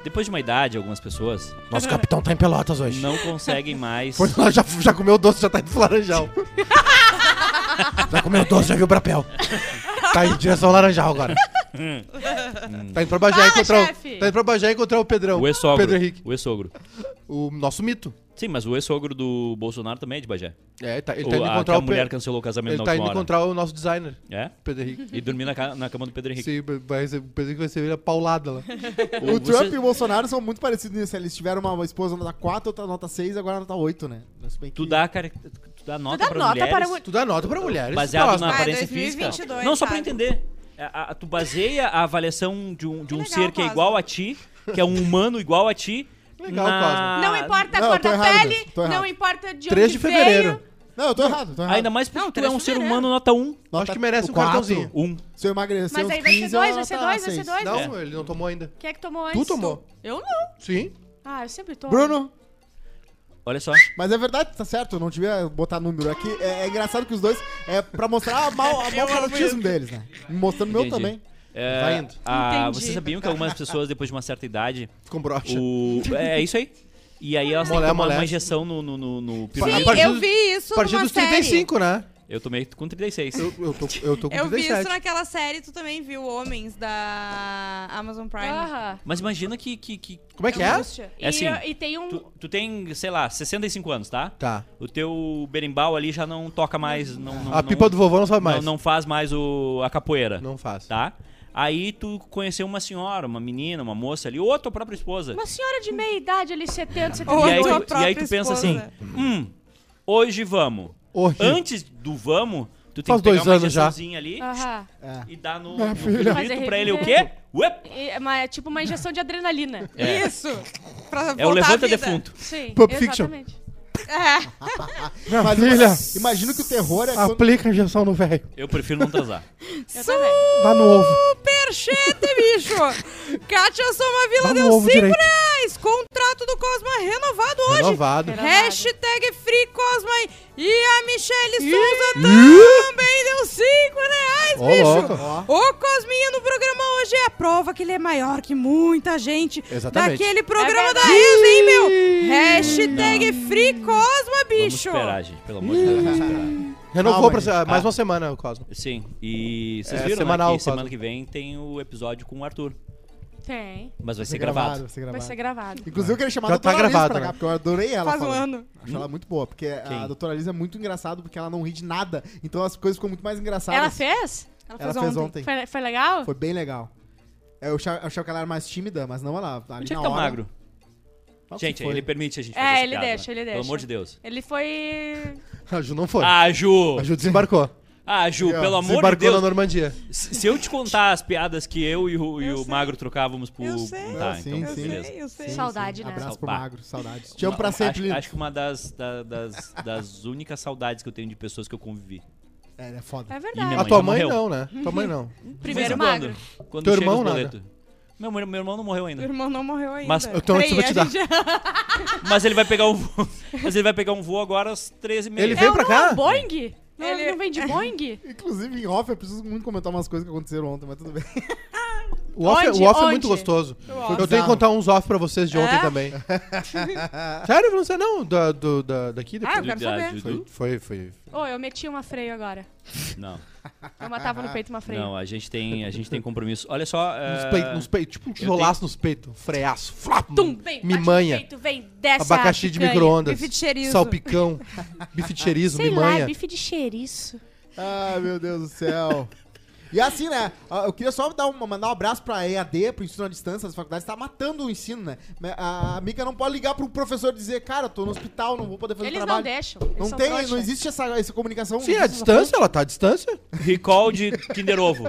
Depois de uma idade, algumas pessoas Nosso capitão tá em Pelotas hoje. não conseguem mais. Foi lá, já, já comeu doce, já tá indo pro Laranjal. Já comeu doce, já viu o brapel. Tá em direção ao Laranjal agora. Tá indo pra Bagé Fala, encontrar chefe. o, Tá indo pra Bagé encontrar o Pedrão. O ex-sogro. Pedro Henrique. O ex-sogro. O nosso mito. Sim, mas o ex-sogro do Bolsonaro também é de Bagé. É, tá, ele O- tá indo a, que encontrar a o mulher Pe- cancelou o casamento Ele na tá indo hora. encontrar o nosso designer, É? Pedro Henrique. E dormir na, ca- na cama do Pedro Henrique. Sim, vai ser, o Pedro Henrique vai ser ele a paulada lá. O Você- Trump e o Bolsonaro são muito parecidos nisso. Eles tiveram uma esposa nota 4, outra nota 6 e agora nota 8, né? Se bem Tu que- dá, cara, tu dá nota dá pra nota mulheres para Tu dá nota pra mulheres. baseado próximo. na Ah, aparência 2022, física. Não, só pra sabe? entender. A- a- tu baseia a avaliação de um, de um legal, ser que é igual a ti, que é um humano igual a ti. Legal, na... Não importa a Não, cor eu tô da errado, pele, tô errado. não importa de 3 onde de fevereiro. veio. Não, eu tô errado, tô errado. Ainda mais porque Não, tu é três um de ser fevereiro. humano nota 1. Nota- Acho que merece um quatro. cartãozinho. 1. Se eu emagrecer Mas uns aí vai ser 15, dois, eu vai ser nota dois, vai ser seis. dois. Não, ele não tomou ainda. Quem é que tomou antes? Tu tomou. Eu não. Sim. Ah, eu sempre tomo. Bruno, Olha só. mas é verdade, tá certo, eu não devia botar número aqui. É, é engraçado que os dois, é pra mostrar a mal, a mau caratismo deles, né? Mostrando o meu Entendi. também. É, Vai indo. a- Entendi. vocês sabiam que algumas pessoas, depois de uma certa idade, Com brocha. o... é, é isso aí. E aí elas têm que Molé, tomar molé. uma injeção no, no, no, no A pirulito. partir eu vi isso A partir numa dos série. 35, né? Eu tomei com 36. Eu, eu, tô, eu tô com Eu vi 37. isso naquela série, tu também viu Homens da Amazon Prime. Aham. Mas imagina que, que, que Como é que é? Angústia. É assim, e, e tem um... tu, tu tem, sei lá, 65 anos, tá? Tá. O teu berimbau ali já não toca mais. Não, não, A não- pipa do vovô não sabe não, mais. não faz mais o, a capoeira, Não faz. tá? Aí tu conheceu uma senhora, uma menina, uma moça ali, ou a tua própria esposa. Uma senhora de meia idade ali, 70, Ou E aí, tu, e aí tu pensa esposa. assim, hum, hoje vamos. Hoje. Antes do vamos, tu tem Faz que pegar dois uma injeçãozinha ali. É. e dar no, Minha no filha. É pra ele o quê? Uep! É, uma- é tipo uma injeção de adrenalina. É. Isso. Pra É o levanta defunto. Sim, Pulp Fiction. exatamente. É. Minha Mas filha, ima- imagina que o terror é quando... aplica a injeção no velho. Eu prefiro não transar. Eu também. Dá no ovo. Superchete, bicho! Kátia Somavila Dá no deu ovo 5 direito. Reais! Contrato do Cosma renovado hoje! Renovado. Hashtag Free Cosma e a Michelle Souza também deu 5 reais, Ô, bicho! louco. O Cosminha no programa hoje é a prova que ele é maior que muita gente Exatamente. daquele programa É da. Reza, hein, meu? Hashtag Free Cosma, Vamos bicho! esperar, gente. Pelo amor de Deus, vamos esperar. Renovou Calma, pra mais Ah. uma semana, Cosmo. Sim, e vocês É, viram semanal, né, que semana que vem tem o episódio com o Arthur. Tem. Mas vai ser Vai gravado. vai ser Vai gravado. ser gravado. Inclusive eu queria chamar Já a doutora tá Alice gravado, pra né? cá, porque eu adorei ela Faz um ano. Acho ela muito boa, porque a Quem? doutora Alice é muito engraçada, porque ela não ri de nada. Então as coisas ficam muito mais engraçadas. Ela fez? Ela Ela fez fez ontem. ontem. Foi, foi legal? Foi bem legal. Eu achava, eu achava que ela era mais tímida, mas não ela. Ali Onde é na que tá hora- magro? Gente, ele permite a gente É, fazer essa ele piada, deixa, ele Pelo deixa. amor de Deus. Ele foi... A Ju não foi. Ah, Ju! A Ju desembarcou. Ah, Ju, pelo amor de Deus. na Normandia. Se se eu te contar as piadas que eu e o, e Eu o sei. Magro trocávamos por. Eu sei. Tá, Ah, sim, então, sim. beleza. Eu sei. Saudade, né? Abraço pro Bah. magro, saudades. Te amo Uma- pra sempre, acho, lindo. acho que uma das, da- das, das únicas saudades que eu tenho de pessoas que eu convivi. É, é foda. É E verdade. minha A tua mãe morreu. não, né? Tua mãe não. Primeiro magro. Quando, quando Teu chega irmão, os nada. boletos. Meu, meu irmão não morreu Meu ainda. irmão não morreu ainda. Mas eu tô- eu Peraí, vou te a dar. gente- Mas ele vai pegar um voo. Mas ele vai pegar um voo agora às 13h30. Ele veio É, pra não, cá? um Boeing? Não, Ele- não vem de Boeing? Inclusive, em off, eu preciso muito comentar umas coisas que aconteceram ontem, mas tudo bem. O off, Onde? o off é Onde? muito gostoso. Eu tenho que contar uns off pra vocês de ontem É? também. Sério, não sei não. Da, do, da, daqui Ah, eu depois. quero saber. Dudu? Foi, foi. Ô, eu meti uma freio agora. Não, Eu matava no peito uma freio. não, a gente tem, a gente tem compromisso. Olha só. Nos é, peitos, nos peitos, tipo um tijolaço nos peitos. Freaço. Flap, Tum, vem, bate no mimanha. peito, vem, desce Abacaxi de picanha. micro-ondas. Bife de cheirizo. Salpicão. bife de cheirizo, Sei lá, mimanha. é bife de cheiriço. Ai, meu Deus do céu. E assim, né? ah, Eu queria só dar um, mandar um abraço pra EAD, pro ensino à distância das faculdades. Tá matando o ensino, né? A Mica não pode ligar pro professor e dizer, cara, eu tô no hospital, não vou poder fazer Eles trabalho. não deixam. eles Não tem, não existe essa, essa comunicação. Sim, a distância, ela tá à distância. Recall de Kinder Ovo.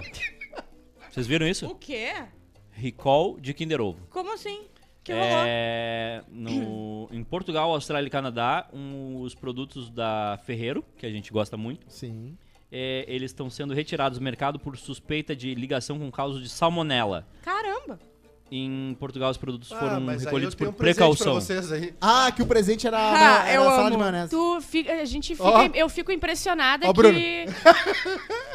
Vocês viram isso? O quê? Recall de Kinder Ovo. Como assim? Que rolou? É, no, em Portugal, Austrália e Canadá, um, os produtos da Ferreiro, que a gente gosta muito, Sim. É, eles estão sendo retirados do mercado por suspeita de ligação com causa de salmonela. Caramba. Em Portugal, os produtos Ah, foram mas aí recolhidos tenho por um presente pra precaução. vocês aí. Ah, que o presente era, Ah, era eu a sala amo. de maionese. Tu fica, a gente fica, Ó. eu fico impressionada Ó, Bruno. que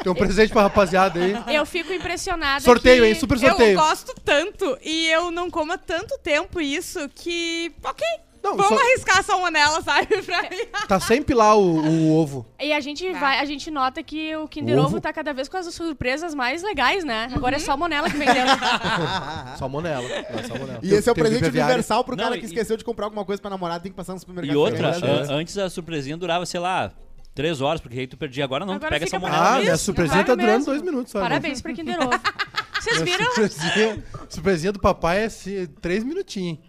Tem um presente pra rapaziada aí. eu fico impressionada Sorteio, que... hein? Super sorteio. Eu gosto tanto e eu não como há tanto tempo isso que. Ok. Não, Vamos só- arriscar a salmonela, sabe? Pra mim. Tá sempre lá o, o ovo. E a gente Tá. vai, a gente nota que o Kinder Ovo? Ovo tá cada vez com as surpresas mais legais, né? Agora é salmonela que vendeu. Salmonela. Não, é salmonela. E Tem- esse é o presente universal pro Não, cara e- que esqueceu de comprar alguma coisa pra namorada, tem que passar no supermercado. E outra, né? an- antes a surpresinha durava, sei lá, três horas, porque aí tu perdia. Agora não, tu Agora pega fica salmonela. Ah, minha surpresinha tá durando mesmo. dois minutos só. né? Parabéns pra Kinder Ovo. Vocês viram? Surpresinha, surpresinha do papai é assim, três minutinhos.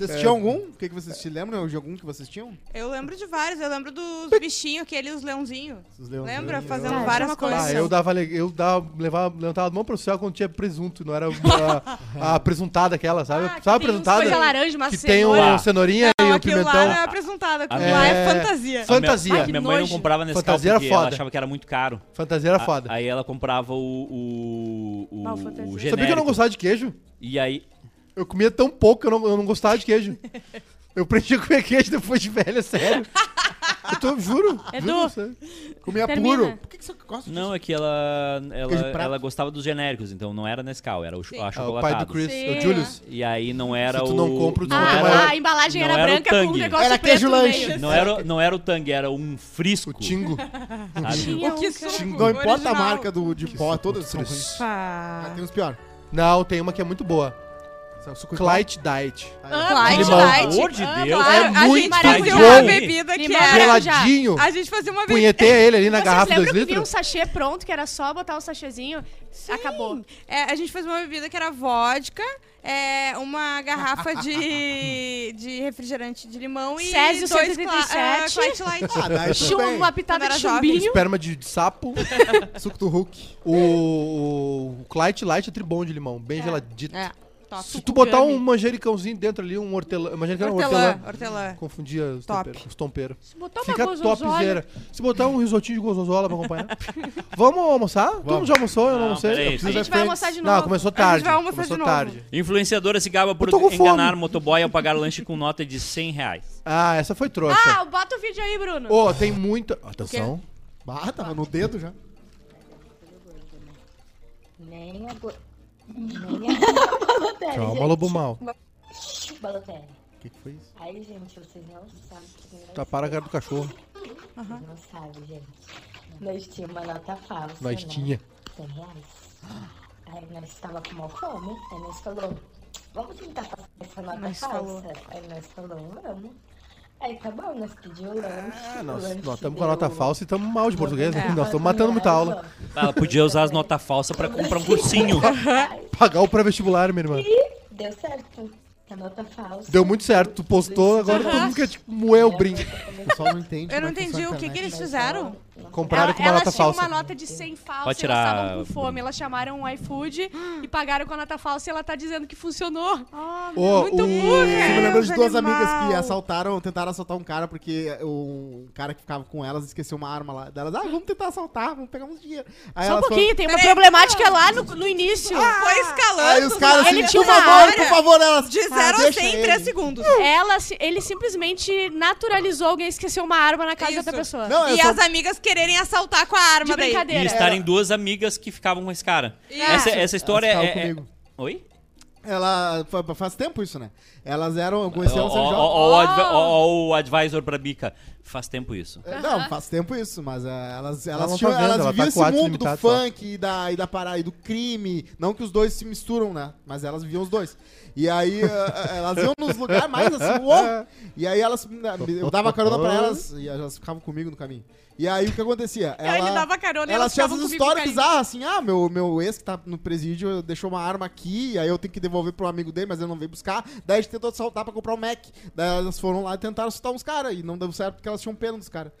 Vocês assistiam algum? O que, que vocês te lembram de algum que vocês tinham? Eu lembro de vários. Eu lembro dos bichinhos, aqueles os leãozinhos. Os leãozinhos. Lembra? Fazendo Tá, várias é coisas. Ah, eu dava, le- eu dava, levava, levantava a mão pro céu quando tinha presunto, não era a, a apresuntada aquela, sabe? Ah, que sabe a tem uns apresuntada? coisa laranja, uma que tem cenoura. o cenourinha Não, e o aquilo lá pimentão. não é apresentado. Aquilo É. lá é fantasia. Fa- Fantasia. A minha, Ai, minha mãe não nojo. comprava nesse Fantasia era porque ela foda. achava que era muito caro. Fantasia era A- foda. Aí ela comprava o, o, o, Ah, o fantasia. Sabia que eu não genérico. gostava de queijo? E aí, Eu comia tão pouco que eu não, eu não gostava de queijo. Eu aprendi a comer queijo depois de velha, sério. Eu tô, juro. Edu. juro, sério. Comia Termina. puro. Por que, que você gosta disso? não, é que ela Queijo ela, prato. ela gostava dos genéricos, então não era Nescau, era o, cho- a Ah, o pai do. Chris, Sim. o Julius. E aí não era Se tu o... não compra o não desconto é Ah, maior. a embalagem Não era era o branca com um Tang. negócio Era preto queijo no lanche. meio. Não era, não era o Tang, era um frisco. O Tingo. sabe? Tinha O que um, suco Não importa a original. marca do, de pó, todas são ruins. Triste. Ah, Pá. tem uns pior. Não, tem uma que é muito boa. Clyde Diet. Ah, Clyde limão. Light. Pelo amor de Ah, Deus. Claro, É a muito gente fazia uma bebida que Limão. era... Geladinho. A gente fazia uma bebida... Punhetei ele ali na Vocês garrafa 2 lembram que vinha um litros. sachê pronto, que era só botar o sachêzinho? Acabou. É, a gente fazia uma bebida que era vodka, é, uma garrafa de, de refrigerante de limão e Césio dois 137. cla- ah, Clyde Light. Ah, Chum, uma pitada de era jovem. chumbinho. Esperma de, de sapo. Suco do Hulk. O, o, Clyde Light é tribom de limão, bem geladito. É, top. Se tu botar um manjericãozinho dentro ali, um hortelã. Manjericão não, Hortelã, hortelã. hortelã. Confundia os Top. temperos. Os. Se botar uma Fica topzera. Se botar um risotinho de gozozola pra acompanhar. Vamos almoçar? Tu não já almoçou? Eu não Não, almocei? peraí. A gente vai Friends. almoçar de novo. Não, começou A gente tarde. vai almoçar começou de novo. tarde. Influenciadora se gaba por tô com enganar fome. motoboy ao pagar lanche com nota de 100 reais. Ah, essa foi trouxa. Ah, bota o vídeo aí, Bruno. Ô, tem muita. Atenção. Bah, tava no dedo já. Nem a go... Nem a Balotelli, Calma, lobo mal. Balotelli. O que, que foi isso? Aí, gente, vocês não sabem que Tá para a cara do cachorro. vocês não sabem, gente. Nós tínhamos uma nota falsa, Nós né? tinha. 100 reais. Aí nós estava com mal fome, aí nós falou, vamos tentar passar essa nota Nós falsa. falou. Aí nós falou, vamos. Aí tá bom, nós pedimos o lanche. Ah, nós estamos com a nota falsa e estamos mal de português. né? É. Nós estamos matando muita aula. Ela podia usar as notas falsas pra comprar um cursinho. Pagar o pré-vestibular, minha irmã. Deu certo. A nota falsa. Deu muito certo. Tu postou, agora todo mundo quer tipo, moer o brinco. O pessoal não entende. Eu não como é que entendi funciona a o que, que internet. eles fizeram. Compraram Ela- com uma elas nota tinham falsa. uma nota de 100 falsa Pode e elas tirar, estavam com fome. Elas chamaram o iFood e pagaram com a nota falsa e ela tá dizendo que funcionou. Ô, muito o- burra. Você me de duas animal. amigas que assaltaram, tentaram assaltar um cara porque o cara que ficava com elas esqueceu uma arma lá. Delas, ah, vamos tentar assaltar, vamos pegar uns dinheiro. Aí Só um elas pouquinho, tem uma Peraí, problemática lá no, no início. Foi escalando. Aí os caras Ele assim, tinha por uma favor, área por favor, elas. De "Ah, 0 a deixa 100 em ele." 3 segundos. Ela, se- ele simplesmente naturalizou alguém esquecer uma arma na casa Isso. pessoa. Não, eu E só- as amigas quererem assaltar com a arma de daí. brincadeira. E estarem duas amigas que ficavam com esse cara. Essa, essa história Elas é, ficavam é- comigo. Oi? Ela. fa- Faz tempo isso, né? Elas eram. Eu Ó, conheci elas sendo ó, ó, advi- ó, ó, o advisor pra Bica. Faz tempo isso. É, Não, faz tempo isso, mas é, elas, elas, não tinham, tá vendo, elas ela viviam tá esse com o ato mundo do limitado só. funk e da, e da parada e do crime. Não que os dois se misturam, né? Mas elas viviam os dois. E aí eh, elas iam nos lugares mais assim, uou! E aí elas. Eu dava carona pra elas e elas ficavam comigo no caminho. E aí o que acontecia? Ela, ele dava carona e Elas elas tinham ficavam essas histórias bizarras, assim, ah, meu, meu ex que tá no presídio deixou uma arma aqui, aí eu tenho que devolver pro amigo dele, mas ele não veio buscar. Daí a gente tentou assaltar pra comprar um Mac. Daí elas foram lá e tentaram assaltar uns caras, e não deu certo porque elas tinham pena dos caras.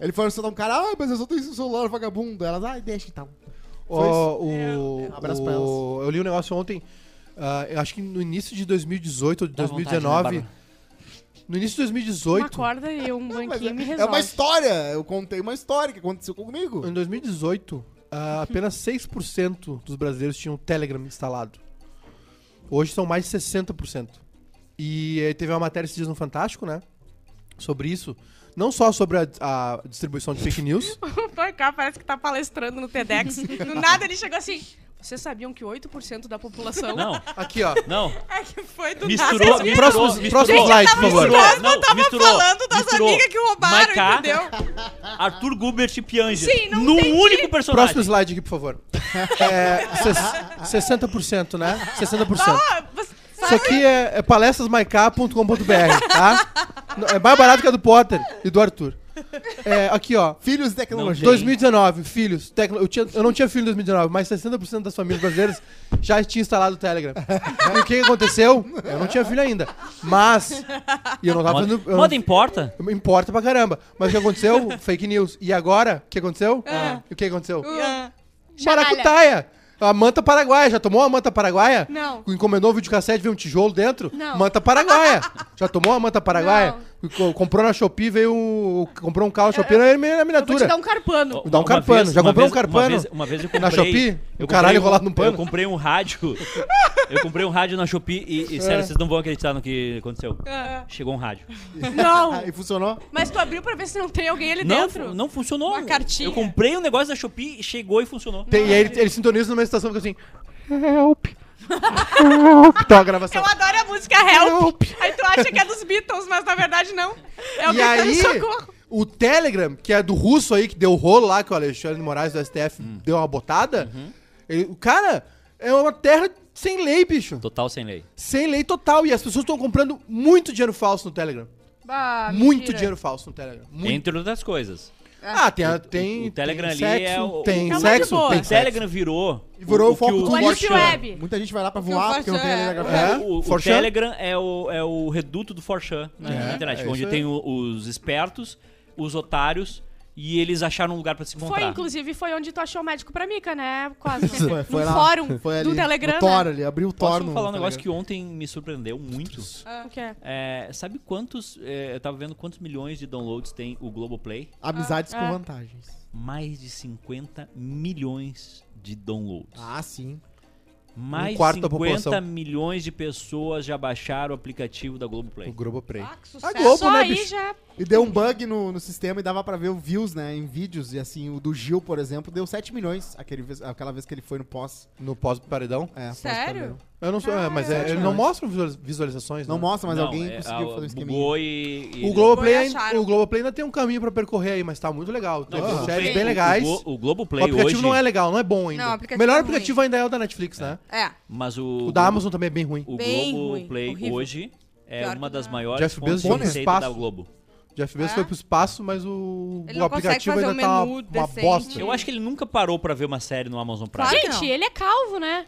Ele foi assaltar um cara, ah, mas eu só tenho esse celular, vagabundo. Elas, ah, deixa então. Foi isso. Ó, o, Um abraço pra o- Eu li um negócio ontem, ah, eu acho que no início de 2018 ou de Dá vontade, 2019. né, no início de Uma 2018. corda e um banquinho me é, é resolve. uma história, eu contei uma história que aconteceu comigo. Em 2018, ah, apenas 6% dos brasileiros tinham o Telegram instalado. Hoje são mais de 60%. E eh, teve uma matéria esses dias no Fantástico, né? Sobre isso. Não só sobre a, a distribuição de fake news. O Porcá parece que tá palestrando no TEDx. Do nada ele chegou assim. Vocês sabiam que 8% da população Não, Aqui, ó. não. É que foi do Misturou, nada. misturou, Próximo, misturou. próximo slide, por favor. Misturou, não, tava misturou, falando das misturou. amigas que roubaram, Maiká, entendeu? Arthur Gubert e Pianger. Sim, não Num entendi. único personagem. Próximo slide aqui, por favor. É, ses- 60%, né? 60%. Ah, você- Isso aqui é, é palestrasmaiká.com.br, tá? É mais barato que a do Potter e do Arthur. É, aqui, ó. Filhos de tecnologia. 2019, filhos. tecno- eu, tinha- eu não tinha filho em 2019, mas 60% das famílias brasileiras já tinham instalado o Telegram. E o que aconteceu? Eu não tinha filho ainda. Mas. E eu não tava Moda, fazendo. eu moda não- importa? Importa pra caramba. Mas o que aconteceu? Fake news. E agora? O que aconteceu? E o que aconteceu? Ah, Maracutaia! A manta paraguaia. Já tomou a manta paraguaia? Não. Encomendou o videocassete, veio um tijolo dentro? Não. Manta paraguaia. Já tomou a manta paraguaia? Co- Comprou na Shopee, veio um... Comprou um carro na Shopee na na Eu vou te miniatura. dar um carpano. Dá um carpano. Já uma comprou um vez- carpano? Uma vez, uma vez eu comprei... Na Shopee? eu O caralho um- enrolado num pano? Eu comprei um rádio. eu comprei um rádio na Shopee e, e, sério, vocês não vão acreditar no que aconteceu. ah. Chegou um rádio. Não. E funcionou? Mas tu abriu pra ver se não tem alguém ali Não, dentro. não funcionou. Uma cartinha. Eu comprei um negócio da Shopee, chegou e funcionou. Tem- e aí ele, ele sintoniza numa estação que fica assim... Help! Então a gravação... Eu adoro a música Help. Help. Aí tu acha que é dos Beatles, mas na verdade não. É o E aí, socorro. o Telegram, que é do russo aí, que deu o rolo lá, que o Alexandre de Moraes do STF Hum. deu uma botada, Uhum. ele- o cara é uma terra sem lei, bicho. Total sem lei. Sem lei total. E as pessoas estão comprando muito dinheiro falso no Telegram. Bah, muito mentira. dinheiro falso no Telegram. Muito. Entre outras coisas. Ah, tem, a- tem, o Telegram tem ali sexo, é o- tem É uma de sexo, boa. tem O sexo. Telegram virou. E virou o que foco do O Forchan. Web. Muita gente vai lá pra Que o voar porque não tem Forchan na é- gravação. É, O, o? Telegram é o, é o reduto do Forchan na, É, na internet, é onde isso tem o- os espertos, os otários, e eles acharam um lugar pra se encontrar. Foi, inclusive, foi onde tu achou o médico pra Mica, né? Quase. Foi, foi no lá. fórum Foi ali, do Telegram. No Thor né? ali, abriu o Posso Thor no falar um negócio que ontem me surpreendeu muito? O que é? É, sabe quantos. é, eu tava vendo quantos milhões de downloads tem o Globoplay? Amizades Ah, com é. vantagens. Mais de 50 milhões de downloads. Ah, sim. Mais Um quarto de da 50 população. milhões de pessoas já baixaram o aplicativo da O Globoplay. Globoplay. Ah, que A sucesso. Globo, Só né, aí bicho? já... E deu um bug no, no sistema e dava pra ver o views, né, em vídeos. E assim, o do Gil, por exemplo, deu 7 milhões aquele vez- aquela vez que ele foi no pós. No pós-paredão. É, Sério? Eu não sei, é, mas é, ele não mostra visualiz- visualizações, Não né? mostra, mas Não, alguém é, conseguiu a- fazer um esqueminha. bugou e, e- O Globoplay, ainda- acharam. o Globoplay ainda tem um caminho pra percorrer aí, mas tá muito legal. Tem Não, o séries Globoplay- bem legais. O, O, Glo- o Globoplay aplicativo hoje. não é legal, não é bom ainda. Não, o o aplicativo melhor é aplicativo ainda é o da Netflix, né? É. Mas o. O da Amazon também é bem ruim. O Bem Globoplay ruim, horrível. hoje é Pior uma das não. maiores Jeff Bezos fontes de receita espaço. da Globo. Jeff Bezos É? foi pro espaço, mas o, Ele o aplicativo ainda um tá uma, decente. bosta. Eu acho que ele nunca parou pra ver uma série no Amazon Prime. Claro Gente, não. ele é calvo, né?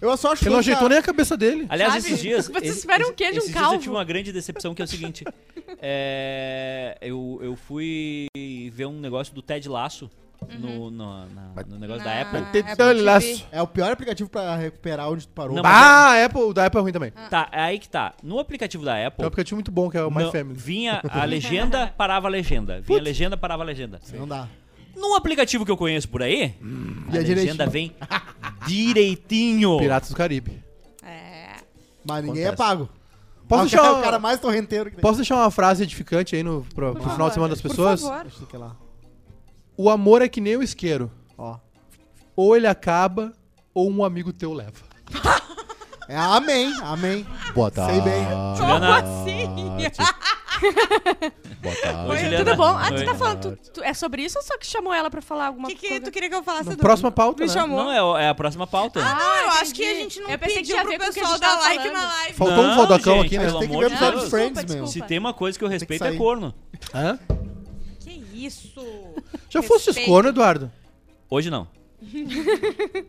Eu só acho Ele não que- ajeitou nem a cabeça dele. Aliás, Sabe? esses dias. Vocês esperam o quê de um esses dias calvo? eu tive uma grande decepção que é o seguinte. é, eu, eu fui ver um negócio do Ted Laço no, no, na- no negócio da Apple. Apple TV. É o pior aplicativo pra recuperar onde tu parou. Não, Ah, a Apple, o da Apple é ruim também. Tá, é aí que tá. No aplicativo da Tem Apple. um aplicativo muito bom que é o My não- Family. vinha a legenda, parava a legenda. Vinha a legenda, parava a legenda. Não dá. No aplicativo que eu conheço por aí, a E é legenda direitinho. vem direitinho. Piratas do Caribe. É. Mas ninguém Acontece. é pago. Posso Ah, o deixar, uma- o cara mais torrenteiro que tem. posso deixar uma frase edificante aí no, pro, pro final de semana das pessoas? Por favor. Deixa eu ver lá. O amor é que nem o isqueiro. Ó. Ou ele acaba, ou um amigo teu leva. É amém, amém. Boa Sei bem. Juliana, Como assim? Boa tarde. Oi, Juliana. Tudo bom? Ah, tu Oi. tá falando. tu- tu- é sobre isso ou só que chamou ela pra falar alguma O que, que coisa? tu queria que eu falasse? Edu? Próxima pauta, Me né? chamou. Não, é, o- é a próxima pauta. Ah, não, eu acho que a entendi. gente não Eu pensei que pediu tinha a pro com o que a pessoal gente dar tava like falando. na live. Faltou um Não, gente, aqui, né? pelo Tem que amor ver de Deus. de Friends, meu. desculpa. Se tem uma coisa que eu respeito que é sair. corno. Hã? Isso? Já fosse Respeito. corno, Eduardo? Hoje não.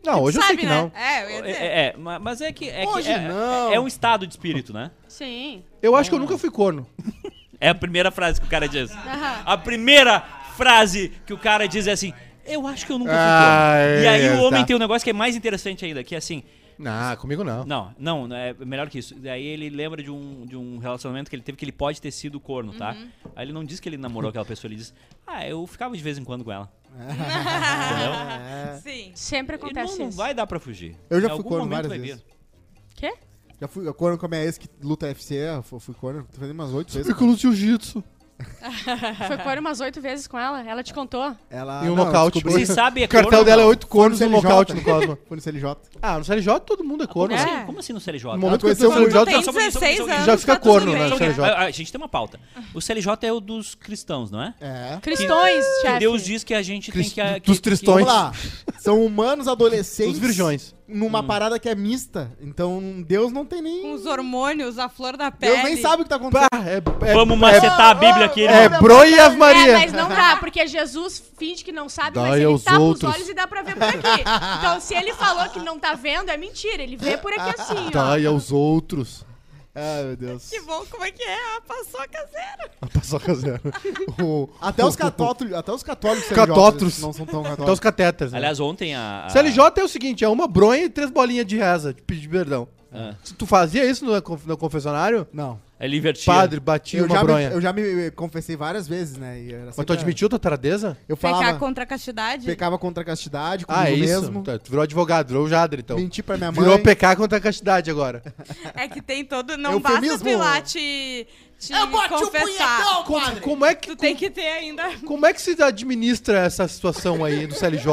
Não, hoje eu sei Sabe, que né? não. É, eu ia É, dizer. é, é, ma- mas é que, é, que Hoje é, não. é um estado de espírito, né? Sim. Eu acho que eu nunca fui corno. É a primeira frase que o cara diz. A primeira frase que o cara diz é assim: Eu acho que eu nunca fui Ah, corno. E aí é, o homem tá. tem um negócio que é mais interessante ainda, que é assim. Ah, comigo não. Não, não, é melhor que isso. Daí ele lembra de um, de um relacionamento que ele teve que ele pode ter sido corno, tá? Aí ele não diz que ele namorou aquela pessoa, ele diz: Ah, eu ficava de vez em quando com ela. Entendeu? Sim. Sempre E não, acontece não vai dar pra fugir. Eu já Em fui corno várias vezes. Quê? Já fui eu corno com a minha ex que luta UFC, eu fu- fui corno, tô fazendo umas oito vezes. Fui com o jiu-jitsu. Foi corno umas oito vezes com ela? Ela te contou? Ela, E um não, nocaute. descobri- Se sabe, é O cartel corno, dela é não. oito cornos e um nocaute no Cosmo. Foi no CLJ. Ah, no CLJ todo mundo é Como corno. assim, É. como assim no CLJ? No momento que conheceu eu o CLJ, Tem só um pouquinho, só um 16 pouquinho. anos. Já fica tá corno, né? No que CLJ. a, a gente tem uma pauta. O CLJ é o dos cristãos, não é? É. Cristões, Que chefe. Deus diz que a gente Crist- tem que... que dos que- cristões. Vamos lá. São humanos adolescentes Os virgões. Numa Hum. parada que é mista. Então Deus não tem nem. Com os hormônios, a flor da pele. Deus nem sabe o que tá acontecendo. Pá, é, é, Vamos é, macetar a Bíblia aqui. é irmão. Bro e Ave Maria. É, mas não dá, porque Jesus finge que não sabe, mas ele tapa outros. os olhos e dá pra ver por aqui. Então, se ele falou que não tá vendo, é mentira. Ele vê por aqui assim, ó. Dai aos outros. Ai, meu Deus. Que bom, como é que é? A paçoca zero. A paçoca zero. O- Até os católicos, até os católicos Catótros. não são tão Até os católicos. catéteres. Né? Aliás, ontem a... a- CLJ é o seguinte, é uma bronha e três bolinhas de reza, de pedir perdão. Ah, Se tu fazia isso no, conf- no confessionário, Não. Ele invertia. padre batia Eu uma já, me, bronha. eu já me confessei várias vezes, né? E era Mas sempre tu admitiu tua taradeza? Eu Pecar falava, contra a castidade? pecava contra a castidade, comigo Ah, é isso. mesmo. Tá, Tu virou advogado, virou o Jader, então. Menti pra minha mãe. Virou pecar contra a castidade agora. É que tem todo. Não basta Eufemismo. tu ir lá te, te Eu bati o confessar. punhetão, Como, padre! como é que, Tu tem que ter ainda. como é que se administra essa situação aí do CLJ?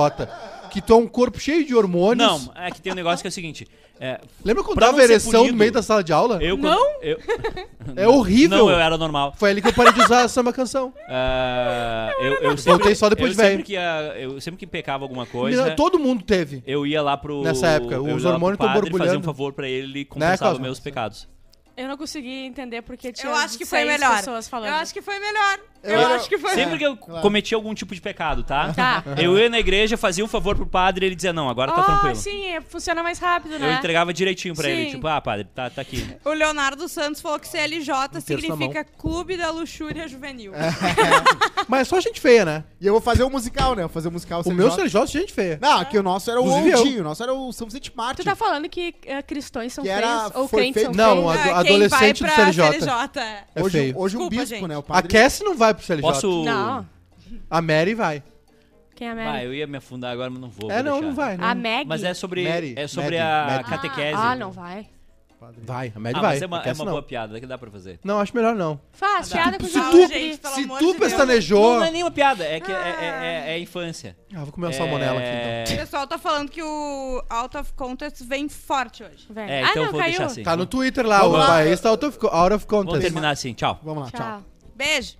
Que tu é um corpo cheio de hormônios. Não, é que tem um negócio que é o seguinte. É, Lembra quando Pra dava não ser ereção no punido- meio da sala de aula? eu, quando- Não? eu- É horrível. Não, eu era normal. Foi ali que eu parei de usar a samba canção. Ah, eu, eu sempre, Voltei só depois eu de velho. sempre que ia- Eu sempre que pecava alguma coisa, Todo mundo teve. eu ia lá pro. Nessa época, eu os ia lá hormônios tão padre, borbulhando. fazia um favor pra ele e compensava Cosmo? meus pecados. Eu não consegui entender porque tinha Eu acho que foi seis melhor. pessoas falando. Eu acho que foi melhor. Eu, Eu- acho que foi Sempre que eu cometia algum tipo de pecado, tá? Tá. Eu ia na igreja, fazia um favor pro padre e ele dizia, não, agora tá Ah, tranquilo. sim, é, funciona mais rápido, Eu né? entregava direitinho pra ele, Sim. tipo, ah, padre, tá, tá aqui. O Leonardo Santos falou que CLJ na significa Clube da Luxúria Juvenil. Mas é só gente feia, né? E eu vou fazer o musical, né? Eu vou fazer o musical O meu CLJ é gente feia. Não, aqui o nosso era o eu. Oldinho, o nosso era o São Vicente Mártir. Tu tá falando que eh, cristãos são Que feios? era- ou crentes são feito- Não, feios? a- Ah, quem adolescente vai do pra CLJ. CLJ. É hoje, feio. hoje um Desculpa, bispo, gente. né? O A padre. Cassie não vai pro CLJ. Posso... Não. A Mary vai. Quem é a Ah, Mary? eu ia me afundar agora, mas não vou. é, vou não, deixar. não vai. Não. A Meg? Mas é sobre, Mary, é sobre a Mad. catequese. Ah, não vai. Vai, a Mary Ah, vai. mas é uma, é uma boa piada, que dá pra fazer. Não, acho melhor não. Faz, piada com se Jesus. tu- gente, pelo Se amor tu de Deus. pestanejou... Não, não é nenhuma piada, é que é, é, é- é infância. Ah, vou comer uma salmonela aqui, então. O pessoal tá falando que o Out of Contest vem forte hoje. Vem. É, ah, então não, vou caiu. deixar assim. Tá no Twitter lá, Vamos o lá. tá out of, out of Vamos contest. terminar assim, tchau. Vamos lá, tchau. Tchau. Beijo.